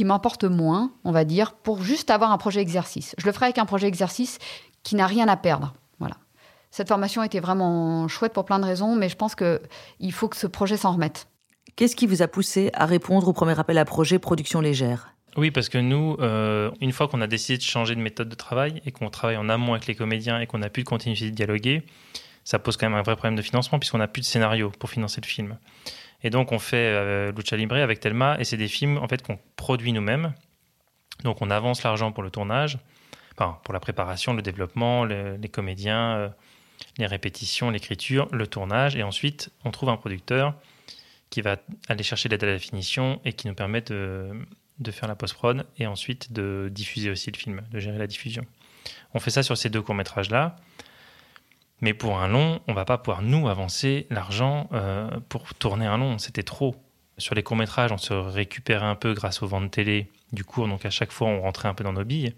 qui m'importe moins, on va dire, pour juste avoir un projet exercice. Je le ferai avec un projet exercice qui n'a rien à perdre. Voilà. Cette formation était vraiment chouette pour plein de raisons, mais je pense qu'il faut que ce projet s'en remette. Qu'est-ce qui vous a poussé à répondre au premier appel à projet production légère? Oui, parce que nous, euh, une fois qu'on a décidé de changer de méthode de travail et qu'on travaille en amont avec les comédiens et qu'on n'a plus de continuité de dialoguer, ça pose quand même un vrai problème de financement puisqu'on n'a plus de scénario pour financer le film. Et donc on fait euh, Lucha Libre avec Thelma et c'est des films en fait qu'on produit nous-mêmes. Donc on avance l'argent pour le tournage, pour la préparation, le développement, les comédiens, euh, les répétitions, l'écriture, le tournage et ensuite on trouve un producteur qui va aller chercher l'aide à la finition et qui nous permet de, de faire la post-prod et ensuite de diffuser aussi le film, de gérer la diffusion. On fait ça sur ces deux courts-métrages-là. Mais pour un long, on va pas pouvoir nous avancer l'argent euh, pour tourner un long. C'était trop. Sur les courts-métrages, on se récupérait un peu grâce aux ventes télé du cours. Donc à chaque fois, on rentrait un peu dans nos billes.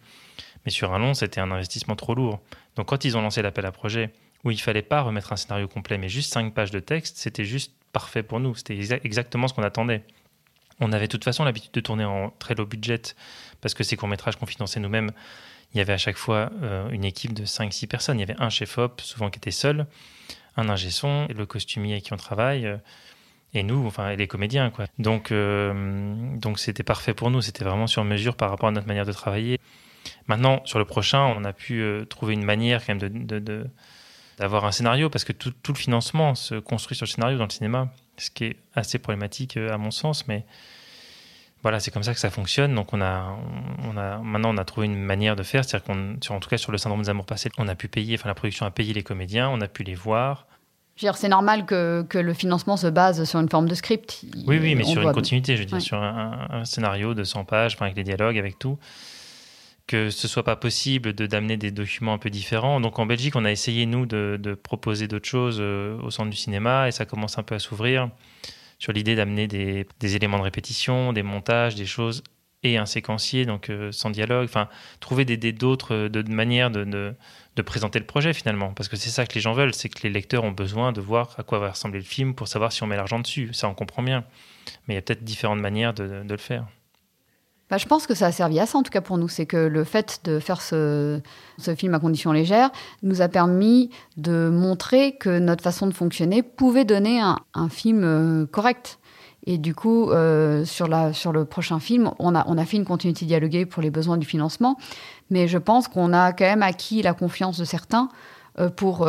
Mais sur un long, c'était un investissement trop lourd. Donc quand ils ont lancé l'appel à projet, où il fallait pas remettre un scénario complet, mais juste cinq pages de texte, c'était juste parfait pour nous. C'était exactement ce qu'on attendait. On avait de toute façon l'habitude de tourner en très low budget, parce que ces courts-métrages qu'on finançait nous-mêmes, il y avait à chaque fois euh, une équipe de 5-6 personnes. Il y avait un chef-op, souvent qui était seul, un ingé son, le costumier avec qui on travaille, euh, et nous, enfin, et les comédiens. Quoi. Donc, euh, donc c'était parfait pour nous. C'était vraiment sur mesure par rapport à notre manière de travailler. Maintenant, sur le prochain, on a pu trouver une manière quand même de, d'avoir un scénario, parce que tout, tout, le financement se construit sur le scénario dans le cinéma, ce qui est assez problématique à mon sens, mais voilà, c'est comme ça que ça fonctionne. Donc, on a, on a, maintenant, on a trouvé une manière de faire. C'est-à-dire qu'en tout cas, sur le syndrome des amours passés, on a pu payer, enfin, la production a payé les comédiens, on a pu les voir. C'est normal que, que, le financement se base sur une forme de script. Oui, oui, mais sur une continuité, je veux dire, sur un, scénario de 100 pages, avec les dialogues, avec tout. Que ce soit pas possible de d'amener des documents un peu différents. Donc en Belgique, on a essayé, nous, de, de proposer d'autres choses euh, au centre du cinéma et ça commence un peu à s'ouvrir sur l'idée d'amener des, éléments de répétition, des montages, des choses et un séquencier, donc euh, sans dialogue. Enfin, trouver des d'autres euh, de, manières de, présenter le projet finalement, parce que c'est ça que les gens veulent, c'est que les lecteurs ont besoin de voir à quoi va ressembler le film pour savoir si on met l'argent dessus. Ça, on comprend bien, mais il y a peut-être différentes manières de le faire. Bah, je pense que ça a servi à ça, en tout cas pour nous. C'est que le fait de faire ce, film à conditions légères nous a permis de montrer que notre façon de fonctionner pouvait donner un, film euh, correct. Et du coup, euh, sur, le prochain film, on a, on a fait une continuité dialoguée pour les besoins du financement. Mais je pense qu'on a quand même acquis la confiance de certains euh, pour,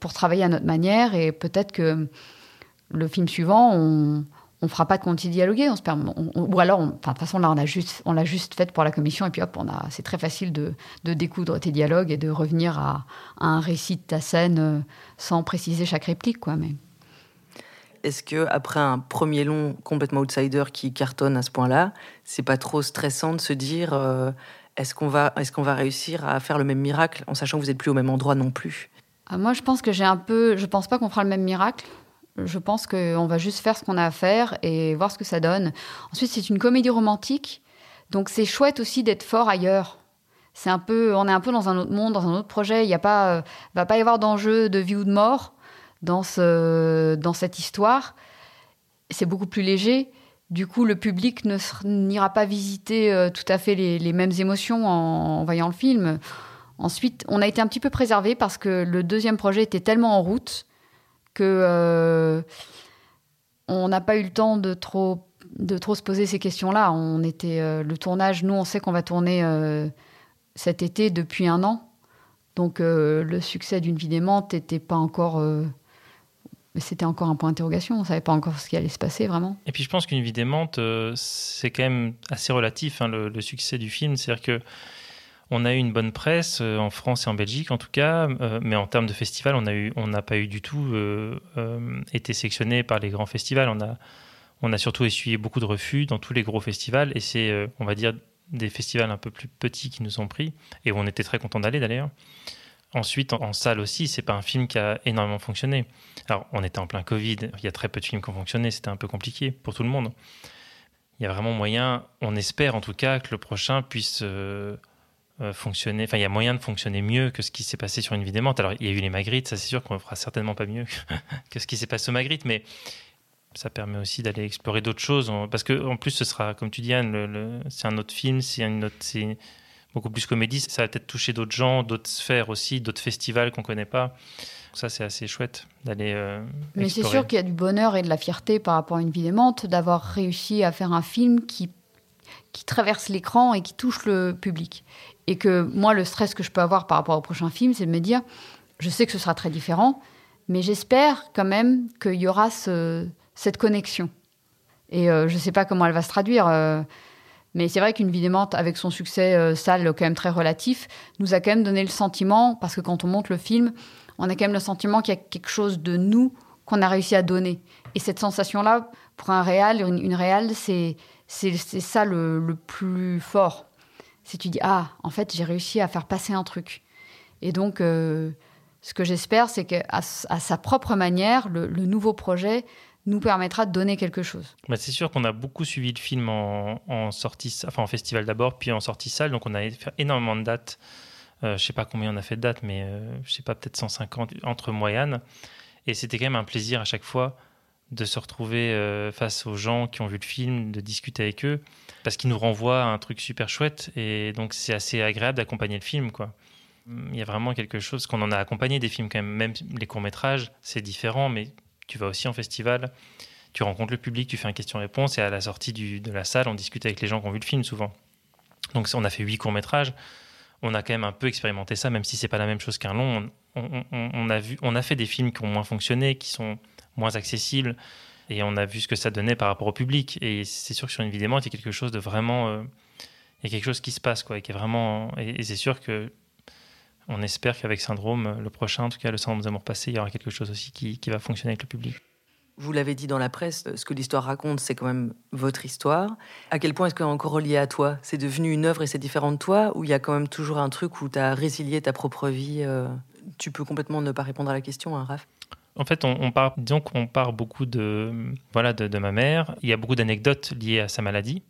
pour travailler à notre manière. Et peut-être que le film suivant, on on fera pas de compte dialogué, on se ou alors, de toute façon là on a juste, on l'a juste fait pour la commission et puis hop, on a, c'est très facile de, découdre tes dialogues et de revenir à, un récit de ta scène euh, sans préciser chaque réplique, quoi. Mais est-ce que après un premier long complètement outsider qui cartonne à ce point-là, c'est pas trop stressant de se dire euh, est-ce qu'on va, est-ce qu'on va réussir à faire le même miracle en sachant que vous êtes plus au même endroit non plus? Ah, Moi, je pense que j'ai un peu, je pense pas qu'on fera le même miracle. Je pense qu'on va juste faire ce qu'on a à faire et voir ce que ça donne. Ensuite, c'est une comédie romantique, donc c'est chouette aussi d'être fort ailleurs. C'est un peu, on est un peu dans un autre monde, dans un autre projet. Il y a pas, euh, va pas y avoir d'enjeu de vie ou de mort dans ce, dans cette histoire. C'est beaucoup plus léger. Du coup, le public n'ira pas visiter euh, tout à fait les, mêmes émotions en, en, voyant le film. Ensuite, on a été un petit peu préservé parce que le deuxième projet était tellement en route que euh, on n'a pas eu le temps de trop de trop se poser ces questions-là. On était euh, le tournage. Nous, on sait qu'on va tourner euh, cet été depuis un an. Donc le succès d'une vie d'aimante n'était pas encore c'était encore un point d'interrogation. On savait pas encore ce qui allait se passer vraiment. Et puis je pense qu'une vie d'aimante, c'est quand même assez relatif, hein, le, le, succès du film. C'est-à-dire que on a eu une bonne presse euh, en France et en Belgique en tout cas, euh, mais en termes de festival, on n'a pas eu du tout euh, été sélectionné par les grands festivals. On a, surtout essuyé beaucoup de refus dans tous les gros festivals, et c'est, on va dire, des festivals un peu plus petits qui nous ont pris, et où on était très content d'aller d'ailleurs. Ensuite, en, salle aussi, c'est pas un film qui a énormément fonctionné. Alors, on était en plein Covid, il y a très peu de films qui ont fonctionné, c'était un peu compliqué pour tout le monde. Il y a vraiment moyen, on espère en tout cas, que le prochain puisse fonctionner. Enfin, il y a moyen de fonctionner mieux que ce qui s'est passé sur une vie d'aimante. Alors, il y a eu les Magritte, ça c'est sûr qu'on ne fera certainement pas mieux que ce qui s'est passé au Magritte, mais ça permet aussi d'aller explorer d'autres choses. Parce que en plus, ce sera, comme tu dis, Anne, c'est un autre film, c'est une autre, c'est beaucoup plus comédie. Ça va peut-être toucher d'autres gens, d'autres sphères aussi, d'autres festivals qu'on ne connaît pas. Ça, c'est assez chouette d'aller. Euh, mais c'est sûr qu'il y a du bonheur et de la fierté par rapport à une vie d'aimante d'avoir réussi à faire un film qui qui traverse l'écran et qui touche le public. Et que moi, le stress que je peux avoir par rapport au prochain film, c'est de me dire, je sais que ce sera très différent, mais j'espère quand même qu'il y aura cette connexion. Et euh, je ne sais pas comment elle va se traduire. Euh, mais c'est vrai qu'une vidéo avec son succès euh, sale, quand même très relatif, nous a quand même donné le sentiment, parce que quand on monte le film, on a quand même le sentiment qu'il y a quelque chose de nous qu'on a réussi à donner. Et cette sensation-là, pour un réal, une, une réal, c'est ça le plus fort si tu dis ah en fait j'ai réussi à faire passer un truc et donc euh, ce que j'espère c'est qu'à à sa propre manière le, nouveau projet nous permettra de donner quelque chose. Bah, c'est sûr qu'on a beaucoup suivi le film en, sortie, enfin en festival d'abord, puis en sortie salle, donc on a fait énormément de dates. Euh, je sais pas combien on a fait de dates, mais euh, je sais pas, peut-être 150 entre moyennes. Et c'était quand même un plaisir à chaque fois de se retrouver euh, face aux gens qui ont vu le film, de discuter avec eux, parce qu'ils nous renvoient à un truc super chouette, et donc c'est assez agréable d'accompagner le film, quoi. Il y a vraiment quelque chose qu'on en a accompagné des films quand même, même les courts métrages, c'est différent, mais tu vas aussi en festival, tu rencontres le public, tu fais un question-réponse, et à la sortie de la salle, on discute avec les gens qui ont vu le film souvent. Donc on a fait huit courts métrages, on a quand même un peu expérimenté ça, même si c'est pas la même chose qu'un long. On, on, a vu, on a fait des films qui ont moins fonctionné, qui sont moins accessible. Et on a vu ce que ça donnait par rapport au public. Et c'est sûr que sur une vidéo, il y a quelque chose de vraiment. Euh, il y a quelque chose qui se passe, quoi. Et, qui est vraiment, et, c'est sûr que. On espère qu'avec Syndrome, le prochain, en tout cas le Syndrome des amours passés, il y aura quelque chose aussi qui, qui va fonctionner avec le public. Vous l'avez dit dans la presse, ce que l'histoire raconte, c'est quand même votre histoire. À quel point est-ce qu'elle est encore reliée à toi? C'est devenu une œuvre et c'est différent de toi? Ou il y a quand même toujours un truc où tu as résilié ta propre vie euh? Tu peux complètement ne pas répondre à la question, hein, Raph? En fait, on, qu'on part beaucoup de, voilà, de, ma mère. Il y a beaucoup d'anecdotes liées à sa maladie.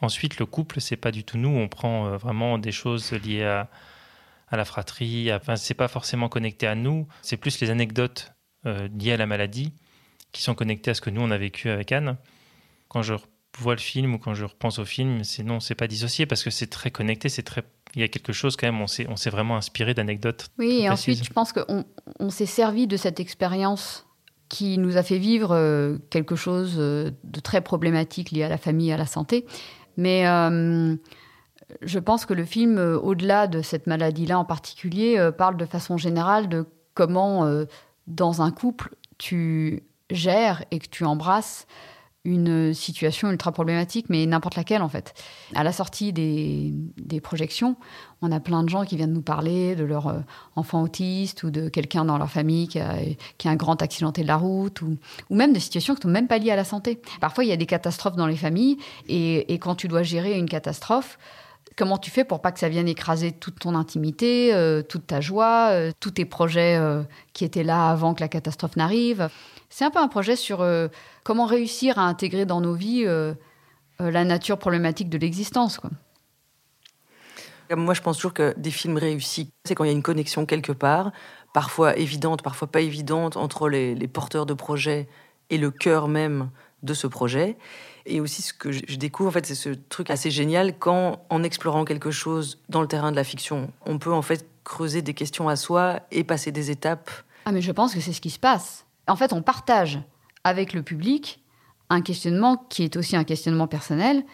Ensuite, le couple, c'est pas du tout nous. On prend euh, vraiment des choses liées à, à la fratrie. Enfin, c'est pas forcément connecté à nous. C'est plus les anecdotes euh, liées à la maladie qui sont connectées à ce que nous on a vécu avec Anne. Quand je vois le film ou quand je repense au film, c'est non, c'est pas dissocié parce que c'est très connecté, c'est très il y a quelque chose quand même, on s'est, on s'est vraiment inspiré d'anecdotes. Oui, et ensuite, je pense qu'on on s'est servi de cette expérience qui nous a fait vivre euh, quelque chose euh, de très problématique lié à la famille et à la santé. Mais euh, je pense que le film, au-delà de cette maladie-là en particulier, parle de façon générale de comment, dans un couple, tu gères et que tu embrasses une situation ultra problématique, mais n'importe laquelle en fait. À la sortie des, projections, on a plein de gens qui viennent nous parler de leur euh, enfant autiste ou de quelqu'un dans leur famille qui a, qui a, un grand accidenté de la route ou, ou même des situations qui ne sont même pas liées à la santé. Parfois, il y a des catastrophes dans les familles et, et quand tu dois gérer une catastrophe, comment tu fais pour pas que ça vienne écraser toute ton intimité, euh, toute ta joie, euh, tous tes projets qui étaient là avant que la catastrophe n'arrive? C'est un peu un projet sur comment réussir à intégrer dans nos vies euh, euh, la nature problématique de l'existence. Moi, je pense toujours que des films réussis, c'est quand il y a une connexion quelque part, parfois évidente, parfois pas évidente, entre les, porteurs de projets et le cœur même de ce projet. Et aussi, ce que je découvre, en fait, c'est ce truc assez génial quand, en explorant quelque chose dans le terrain de la fiction, on peut en fait creuser des questions à soi et passer des étapes. Ah, mais je pense que c'est ce qui se passe en fait, on partage avec le public un questionnement qui est aussi un questionnement personnel.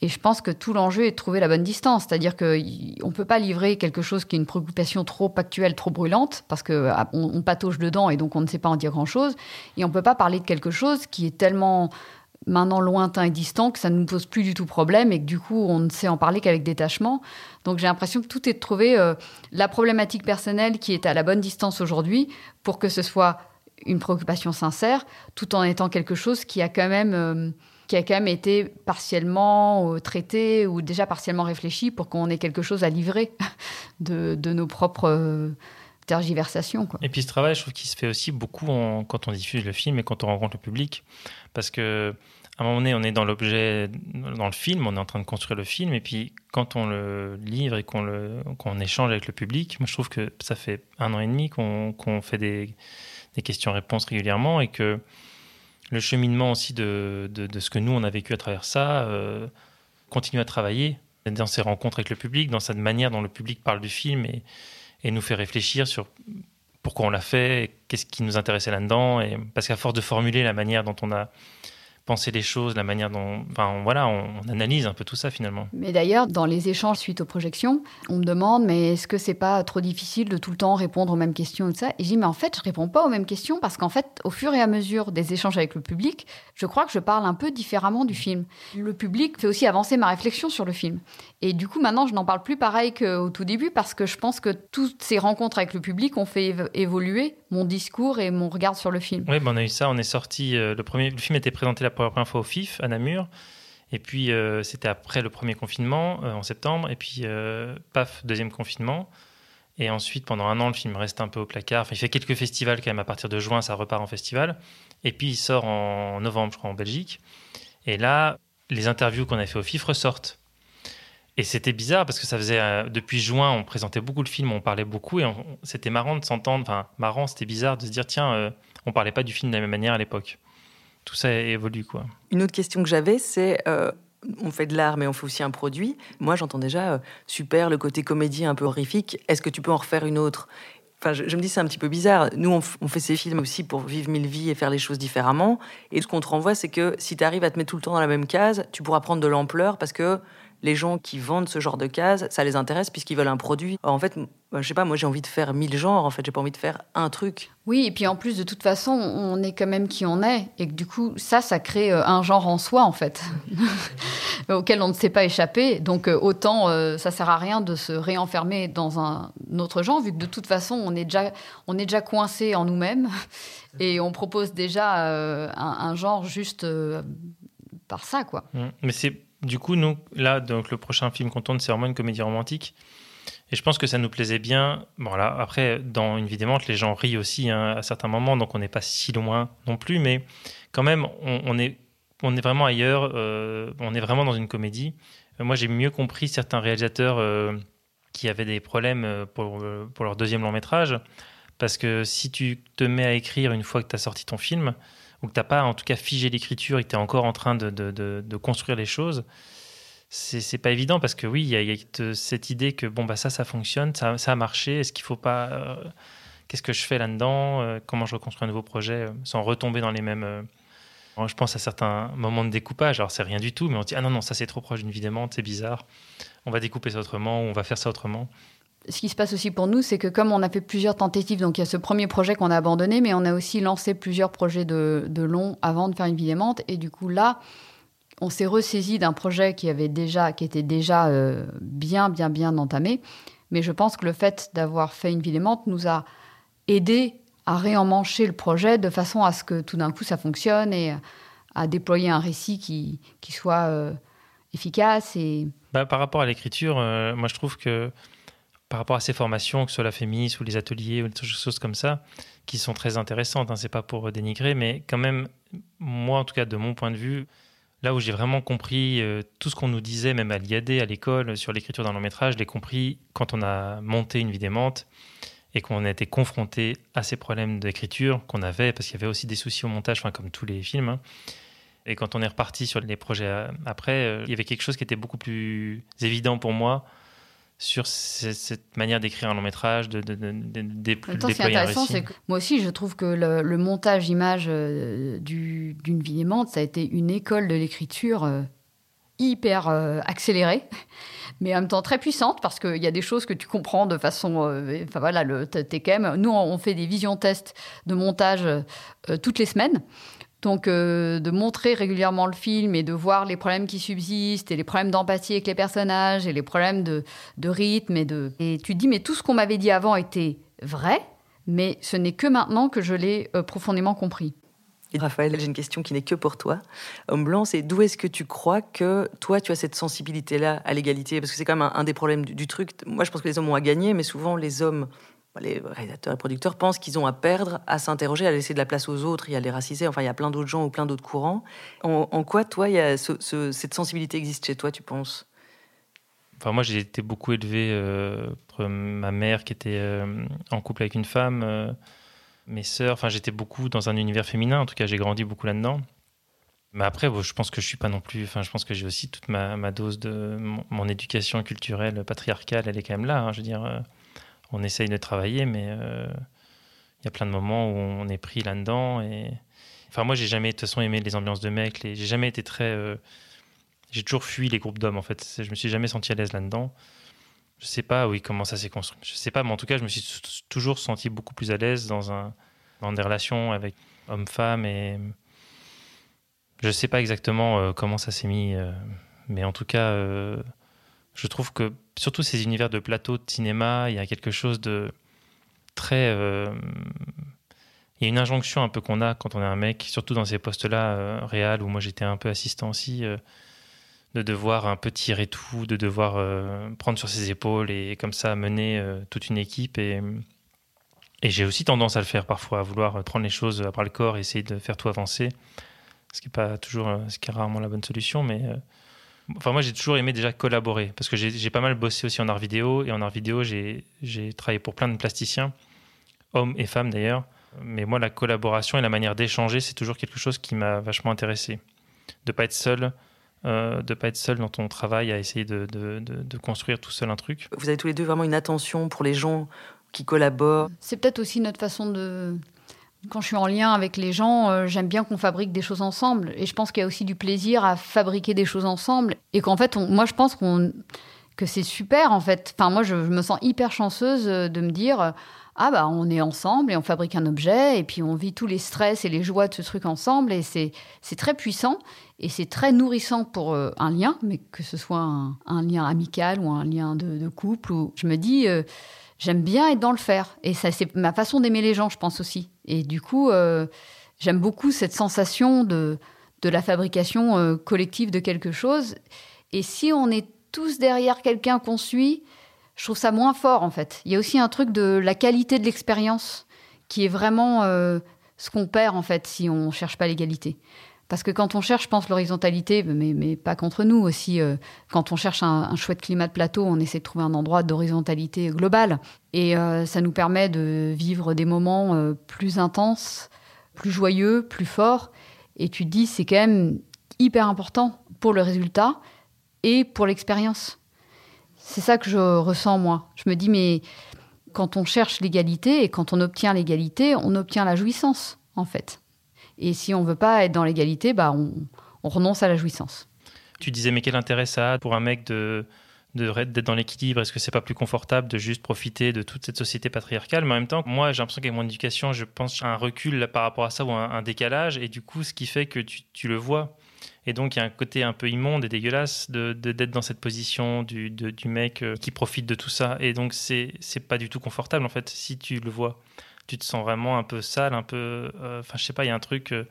Et je pense que tout l'enjeu est de trouver la bonne distance. C'est-à-dire qu'on ne peut pas livrer quelque chose qui est une préoccupation trop actuelle, trop brûlante, parce qu'on ah, on patauge dedans et donc on ne sait pas en dire grand-chose. Et on ne peut pas parler de quelque chose qui est tellement maintenant lointain et distant que ça ne nous pose plus du tout problème et que du coup on ne sait en parler qu'avec détachement. Donc j'ai l'impression que tout est de trouver euh, la problématique personnelle qui est à la bonne distance aujourd'hui pour que ce soit une préoccupation sincère, tout en étant quelque chose qui a quand même, euh, qui a quand même été partiellement euh, traité ou déjà partiellement réfléchi pour qu'on ait quelque chose à livrer de, de nos propres euh, tergiversations. Et puis ce travail, je trouve qu'il se fait aussi beaucoup quand on diffuse le film et quand on rencontre le public, parce que à un moment donné, on est dans l'objet, dans le film, on est en train de construire le film, et puis quand on le livre et qu'on qu'on échange avec le public, moi je trouve que ça fait un an et demi qu'on fait des des questions-réponses régulièrement et que le cheminement aussi de, ce que nous, on a vécu à travers ça, euh, continue à travailler dans ses rencontres avec le public, dans cette manière dont le public parle du film et, et nous fait réfléchir sur pourquoi on l'a fait, qu'est-ce qui nous intéressait là-dedans. Parce qu'à force de formuler la manière dont on a penser les choses, la manière dont. Enfin, voilà, on, analyse un peu tout ça finalement. Mais d'ailleurs, dans les échanges suite aux projections, on me demande mais est-ce que c'est pas trop difficile de tout le temps répondre aux mêmes questions et tout ça? Et je dis mais en fait, je réponds pas aux mêmes questions parce qu'en fait, au fur et à mesure des échanges avec le public, je crois que je parle un peu différemment du film. Le public fait aussi avancer ma réflexion sur le film. Et du coup, maintenant, je n'en parle plus pareil qu'au tout début parce que je pense que toutes ces rencontres avec le public ont fait évoluer mon discours et mon regard sur le film. Oui, ben on a eu ça. On est sorti. Euh, le, premier, le film était présenté la première fois au FIF à Namur. Et puis, euh, c'était après le premier confinement, euh, en septembre. Et puis, paf, deuxième confinement. Et ensuite, pendant un an, le film reste un peu au placard. Enfin, il fait quelques festivals quand même. À partir de juin, ça repart en festival. Et puis, il sort en novembre, je crois, en Belgique. Et là, les interviews qu'on a fait au FIF ressortent. Et c'était bizarre parce que ça faisait euh, depuis juin, on présentait beaucoup le film, on parlait beaucoup et c'était marrant de s'entendre. Enfin, marrant, c'était bizarre de se dire tiens, euh, on parlait pas du film de la même manière à l'époque. Tout ça évolue quoi. Une autre question que j'avais, c'est euh, on fait de l'art, mais on fait aussi un produit. Moi, j'entends déjà super le côté comédie un peu horrifique. Est-ce que tu peux en refaire une autre? Enfin, je, me dis c'est un petit peu bizarre. Nous, on, on, fait ces films aussi pour vivre mille vies et faire les choses différemment. Et ce qu'on te renvoie, c'est que si tu arrives à te mettre tout le temps dans la même case, tu pourras prendre de l'ampleur parce que les gens qui vendent ce genre de cases, ça les intéresse puisqu'ils veulent un produit. en fait, je sais pas, moi j'ai envie de faire mille genres, en fait, j'ai pas envie de faire un truc. Oui, et puis en plus, de toute façon, on est quand même qui on est, et que du coup, ça, ça crée euh, un genre en soi, en fait, auquel on ne sait pas échapper. Donc euh, autant, euh, ça sert à rien de se réenfermer dans un autre genre, vu que de toute façon, on est déjà, on est déjà coincé en nous-mêmes, et on propose déjà un, un, genre juste par ça, quoi. Mmh. Mais c'est du coup, nous, là, donc le prochain film qu'on tourne, c'est vraiment une comédie romantique. Et je pense que ça nous plaisait bien. Bon, là, après, dans Une vie démente, les gens rient aussi hein, à certains moments, donc on n'est pas si loin non plus. Mais quand même, on, est, on est vraiment ailleurs. Euh, on est vraiment dans une comédie. Euh, moi, j'ai mieux compris certains réalisateurs euh, qui avaient des problèmes pour, pour leur deuxième long métrage. Parce que si tu te mets à écrire une fois que tu as sorti ton film, ou que tu n'as pas en tout cas figé l'écriture et que tu es encore en train de, de, de, construire les choses, c'est pas évident parce que oui, il y, a cette idée que bon, bah, ça, ça fonctionne, ça, ça a marché, est-ce qu'il faut pas. Euh, qu'est-ce que je fais là-dedans euh, Comment je reconstruis un nouveau projet euh, sans retomber dans les mêmes. je pense à certains moments de découpage, alors c'est rien du tout, mais on dit ah non, non, ça c'est trop proche d'une vie d'aimante, c'est bizarre, on va découper ça autrement, on va faire ça autrement ce qui se passe aussi pour nous, c'est que comme on a fait plusieurs tentatives, donc il y a ce premier projet qu'on a abandonné, mais on a aussi lancé plusieurs projets de, long avant de faire une vie Et du coup, là, on s'est ressaisi d'un projet qui, avait déjà, qui était déjà euh, bien, bien, bien entamé. Mais je pense que le fait d'avoir fait une vie nous a aidé à réemmancher le projet de façon à ce que tout d'un coup ça fonctionne et à déployer un récit qui, qui soit euh, efficace. Et... Bah, par rapport à l'écriture, euh, moi je trouve que par rapport à ces formations, que ce soit la FEMIS ou les ateliers ou des choses comme ça, qui sont très intéressantes, hein, c'est pas pour dénigrer, mais quand même, moi en tout cas de mon point de vue, là où j'ai vraiment compris euh, tout ce qu'on nous disait, même à l'IAD, à l'école, sur l'écriture d'un long métrage, je l'ai compris quand on a monté une vidémente et qu'on a été confronté à ces problèmes d'écriture qu'on avait, parce qu'il y avait aussi des soucis au montage, comme tous les films. Hein. Et quand on est reparti sur les projets euh, après, euh, il y avait quelque chose qui était beaucoup plus évident pour moi sur cette manière d'écrire un long métrage, de, de, de, de déployer intéressant, c'est que moi aussi, je trouve que le, montage image euh, d'une vie aimante, ça a été une école de l'écriture euh, hyper euh, accélérée, mais en même temps très puissante, parce qu'il y a des choses que tu comprends de façon... enfin voilà, quand même... Nous, on fait des visions tests de montage toutes les semaines. Donc, euh, de montrer régulièrement le film et de voir les problèmes qui subsistent et les problèmes d'empathie avec les personnages et les problèmes de, rythme et de. Et tu te dis, mais tout ce qu'on m'avait dit avant était vrai, mais ce n'est que maintenant que je l'ai euh, profondément compris. Et Raphaël, j'ai une question qui n'est que pour toi. Homme blanc, c'est d'où est-ce que tu crois que toi, tu as cette sensibilité-là à l'égalité? Parce que c'est quand même un, des problèmes du, du, truc. Moi, je pense que les hommes ont à gagner, mais souvent, les hommes les réalisateurs et producteurs pensent qu'ils ont à perdre, à s'interroger, à laisser de la place aux autres à les raciser. Enfin, il y a plein d'autres gens ou plein d'autres courants. En, quoi, toi, a cette sensibilité existe chez toi, tu penses? Enfin, moi, j'ai été beaucoup élevé euh, par ma mère qui était euh, en couple avec une femme, euh, mes sœurs. Enfin, j'étais beaucoup dans un univers féminin. En tout cas, j'ai grandi beaucoup là-dedans. Mais après, je pense que je suis pas non plus. Enfin, je pense que j'ai aussi toute ma, dose de mon, éducation culturelle patriarcale. Elle est quand même là. Hein, je veux dire on essaye de travailler, mais euh, il y a plein de moments où on est pris là-dedans. Et... Enfin, moi, j'ai jamais de toute façon aimé les ambiances de mecs. J'ai jamais été très. Euh, j'ai toujours fui les groupes d'hommes, en fait. Je me suis jamais senti à l'aise là-dedans. Je sais pas, oui, comment ça s'est construit. Je sais pas, mais en tout cas, je me suis toujours senti beaucoup plus à l'aise dans, un... dans des relations avec hommes-femmes. Et je sais pas exactement euh, comment ça s'est mis, mais en tout cas je trouve que surtout ces univers de plateau de cinéma, il y a quelque chose de très. Euh, il y a une injonction un peu qu'on a quand on est un mec, surtout dans ces postes-là, euh, réels, où moi j'étais un peu assistant aussi, euh, de devoir un peu tirer tout, de devoir prendre sur ses épaules et comme ça mener toute une équipe. Et, et j'ai aussi tendance à le faire parfois, à vouloir prendre les choses à bras le corps et essayer de faire tout avancer, ce qui n'est pas toujours, ce qui est rarement la bonne solution, mais Enfin, moi, j'ai toujours aimé déjà collaborer parce que j'ai pas mal bossé aussi en art vidéo. Et en art vidéo, j'ai travaillé pour plein de plasticiens, hommes et femmes d'ailleurs. Mais moi, la collaboration et la manière d'échanger, c'est toujours quelque chose qui m'a vachement intéressé. De pas être seul, euh, de pas être seul dans ton travail à essayer de, de, de, construire tout seul un truc. Vous avez tous les deux vraiment une attention pour les gens qui collaborent. C'est peut-être aussi notre façon de quand je suis en lien avec les gens, euh, j'aime bien qu'on fabrique des choses ensemble. Et je pense qu'il y a aussi du plaisir à fabriquer des choses ensemble. Et qu'en fait, moi, je pense que c'est super, en fait. Enfin, moi, je, me sens hyper chanceuse euh, de me dire euh, ah, bah, on est ensemble et on fabrique un objet. Et puis, on vit tous les stress et les joies de ce truc ensemble. Et c'est, très puissant. Et c'est très nourrissant pour un lien, mais que ce soit un, lien amical ou un lien de, couple. Où je me dis j'aime bien être dans le faire. Et ça, c'est ma façon d'aimer les gens, je pense aussi. Et du coup, euh, j'aime beaucoup cette sensation de, de la fabrication euh, collective de quelque chose. Et si on est tous derrière quelqu'un qu'on suit, je trouve ça moins fort en fait. Il y a aussi un truc de la qualité de l'expérience qui est vraiment euh, ce qu'on perd en fait si on cherche pas l'égalité. Parce que quand on cherche, je pense, l'horizontalité, mais, pas contre nous aussi, euh, quand on cherche un, chouette climat de plateau, on essaie de trouver un endroit d'horizontalité globale. Et euh, ça nous permet de vivre des moments euh, plus intenses, plus joyeux, plus forts. Et tu te dis, c'est quand même hyper important pour le résultat et pour l'expérience. C'est ça que je ressens, moi. Je me dis, mais quand on cherche l'égalité et quand on obtient l'égalité, on obtient la jouissance, en fait. Et si on veut pas être dans l'égalité, bah on, renonce à la jouissance. Tu disais, mais quel intérêt ça a pour un mec de d'être dans l'équilibre? Est-ce que c'est pas plus confortable de juste profiter de toute cette société patriarcale? Mais en même temps, moi, j'ai l'impression qu'avec mon éducation, je pense à un recul par rapport à ça ou un, décalage, et du coup, ce qui fait que tu, le vois. Et donc, il y a un côté un peu immonde et dégueulasse d'être de, dans cette position du, du mec euh, qui profite de tout ça. Et donc, c'est pas du tout confortable, en fait, si tu le vois tu te sens vraiment un peu sale, un peu. Euh, enfin, je sais pas, il y a un truc euh,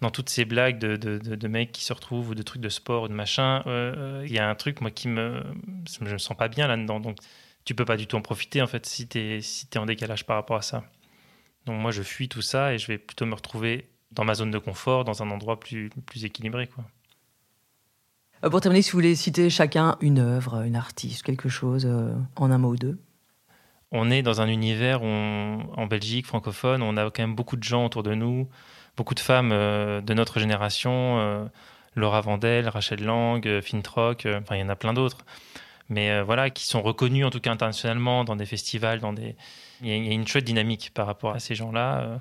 dans toutes ces blagues de, de, mecs qui se retrouvent ou de trucs de sport ou de machin. Euh, il y a un truc, moi, qui me. Je me sens pas bien là-dedans. Donc, tu peux pas du tout en profiter, en fait, si tu es, si en décalage par rapport à ça. Donc, moi, je fuis tout ça et je vais plutôt me retrouver dans ma zone de confort, dans un endroit plus, plus équilibré, quoi. Pour terminer, si vous voulez citer chacun une œuvre, une artiste, quelque chose, en un mot ou deux on est dans un univers où en Belgique francophone, on a quand même beaucoup de gens autour de nous, beaucoup de femmes euh, de notre génération, euh, Laura Vandel, Rachel Lang, euh, Fintrock, enfin il y en a plein d'autres, mais voilà, qui sont reconnus en tout cas internationalement dans des festivals, dans des... Il y, a, une chouette dynamique par rapport à ces gens-là.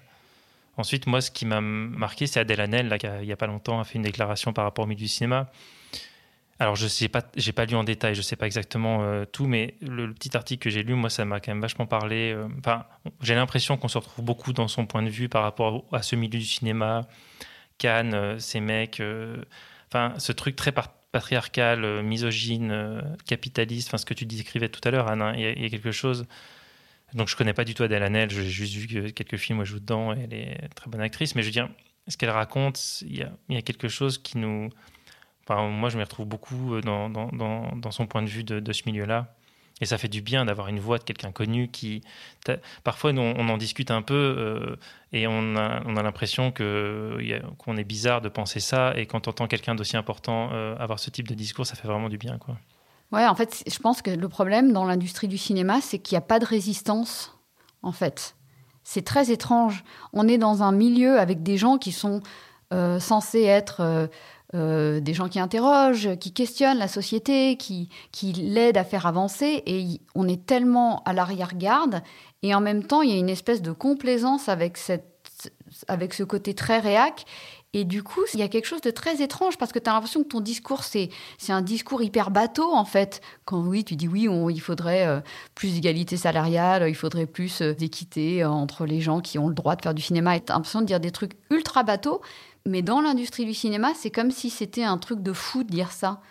Ensuite, moi, ce qui m'a marqué, c'est Adèle Hanel, là, qui il n'y a pas longtemps a fait une déclaration par rapport au milieu du cinéma, alors, je sais pas, pas lu en détail, je sais pas exactement euh, tout, mais le, petit article que j'ai lu, moi, ça m'a quand même vachement parlé. Euh, j'ai l'impression qu'on se retrouve beaucoup dans son point de vue par rapport à ce milieu du cinéma, Cannes, euh, ces mecs, enfin, ce truc très patriarcal, misogyne, capitaliste, enfin, ce que tu décrivais tout à l'heure, Anne, il y, a quelque chose. Donc, je connais pas du tout Adèle Hanel, j'ai juste vu quelques films où elle joue dedans, et elle est très bonne actrice, mais je veux dire, ce qu'elle raconte, il y a quelque chose qui nous moi, je me retrouve beaucoup euh, dans, son point de vue de, ce milieu-là. Et ça fait du bien d'avoir une voix de quelqu'un connu qui. Parfois, on, en discute un peu euh, et on a, a l'impression qu'on est bizarre de penser ça. Et quand on entend quelqu'un d'aussi important euh, avoir ce type de discours, ça fait vraiment du bien. Quoi. Ouais, en fait, je pense que le problème dans l'industrie du cinéma, c'est qu'il n'y a pas de résistance, en fait. C'est très étrange. On est dans un milieu avec des gens qui sont censés être euh, des gens qui interrogent, qui questionnent la société, qui, qui l'aident à faire avancer. Et on est tellement à l'arrière-garde. Et en même temps, il y a une espèce de complaisance avec, cette, avec ce côté très réac. Et du coup, il y a quelque chose de très étrange parce que tu as l'impression que ton discours, c'est, c'est un discours hyper bateau, en fait. Quand oui, tu dis oui, il faudrait euh, plus d'égalité salariale, il faudrait plus euh, d'équité entre les gens qui ont le droit de faire du cinéma. Et tu as l'impression de dire des trucs ultra bateaux. Mais dans l'industrie du cinéma, c'est comme si c'était un truc de fou de dire ça.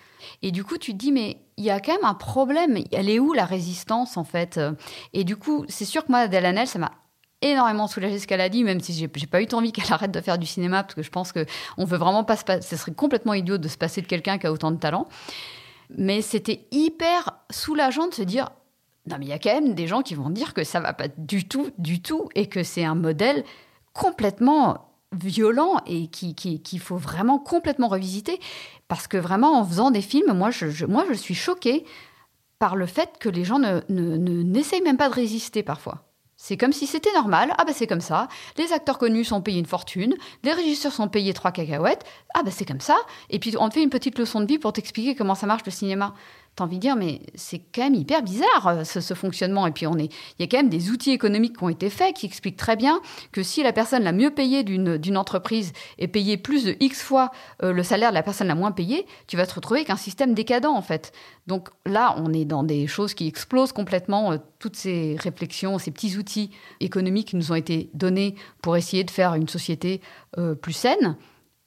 Et du coup, tu te dis, mais il y a quand même un problème. Elle est où la résistance, en fait Et du coup, c'est sûr que moi, Adèle ça m'a énormément soulagé ce qu'elle a dit, même si j'ai pas eu envie qu'elle arrête de faire du cinéma, parce que je pense qu'on veut vraiment pas se Ce serait complètement idiot de se passer de quelqu'un qui a autant de talent. Mais c'était hyper soulageant de se dire, non, mais il y a quand même des gens qui vont dire que ça va pas du tout, du tout, et que c'est un modèle complètement violent et qu'il qui, faut vraiment complètement revisiter. Parce que vraiment, en faisant des films, moi, je, moi, je suis choquée par le fait que les gens ne, n'essayent même pas de résister parfois. C'est comme si c'était normal. Ah ben c'est comme ça. Les acteurs connus sont payés une fortune. Les régisseurs sont payés trois cacahuètes. Ah ben c'est comme ça. Et puis on te fait une petite leçon de vie pour t'expliquer comment ça marche le cinéma. T'as envie de dire, mais c'est quand même hyper bizarre euh, ce, fonctionnement. Et puis, on est, il y a quand même des outils économiques qui ont été faits qui expliquent très bien que si la personne la mieux payée d'une entreprise est payée plus de X fois euh, le salaire de la personne la moins payée, tu vas te retrouver avec un système décadent, en fait. Donc là, on est dans des choses qui explosent complètement. Euh, toutes ces réflexions, ces petits outils économiques qui nous ont été donnés pour essayer de faire une société plus saine.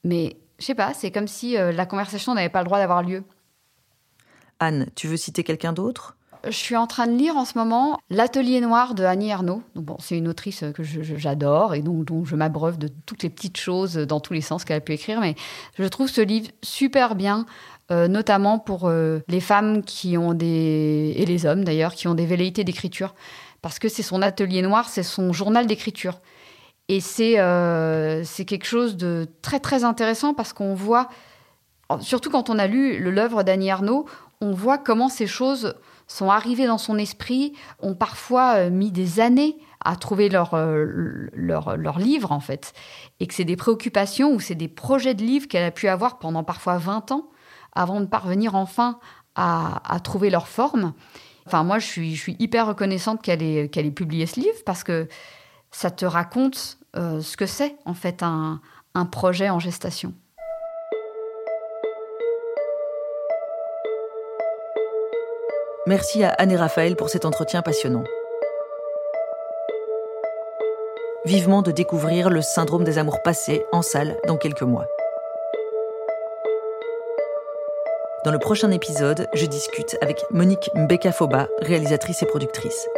Mais je sais pas, c'est comme si la conversation n'avait pas le droit d'avoir lieu. Anne, tu veux citer quelqu'un d'autre? Je suis en train de lire en ce moment L'Atelier Noir de Annie Ernaux. bon, c'est une autrice que j'adore et donc dont je m'abreuve de toutes les petites choses dans tous les sens qu'elle a pu écrire. Mais je trouve ce livre super bien, euh, notamment pour euh, les femmes qui ont des et les hommes d'ailleurs qui ont des velléités d'écriture, parce que c'est son atelier noir, c'est son journal d'écriture. Et c'est euh, quelque chose de très très intéressant parce qu'on voit, surtout quand on a lu l'œuvre d'Annie Ernaux, on voit comment ces choses sont arrivées dans son esprit, ont parfois euh, mis des années à trouver leur, euh, leur, leur, livre, en fait. Et que c'est des préoccupations ou c'est des projets de livres qu'elle a pu avoir pendant parfois 20 ans avant de parvenir enfin à, à trouver leur forme. Enfin, moi, je suis, je suis hyper reconnaissante qu'elle ait, qu'elle ait publié ce livre parce que ça te raconte euh, ce que c'est, en fait, un, un projet en gestation. Merci à Anne et Raphaël pour cet entretien passionnant. Vivement de découvrir le syndrome des amours passés en salle dans quelques mois. Dans le prochain épisode, je discute avec Monique Mbeka-Foba, réalisatrice et productrice.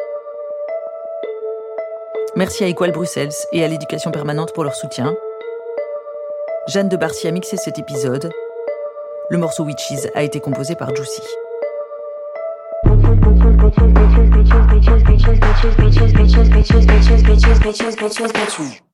Merci à Equal Bruxelles et à l'éducation permanente pour leur soutien. Jeanne de Barcy a mixé cet épisode. Le morceau Witches a été composé par Juicy. Bitches, bitches, bitches, bitches, bitches, bitches, bitches, bitches, bitches, bitches, bitches.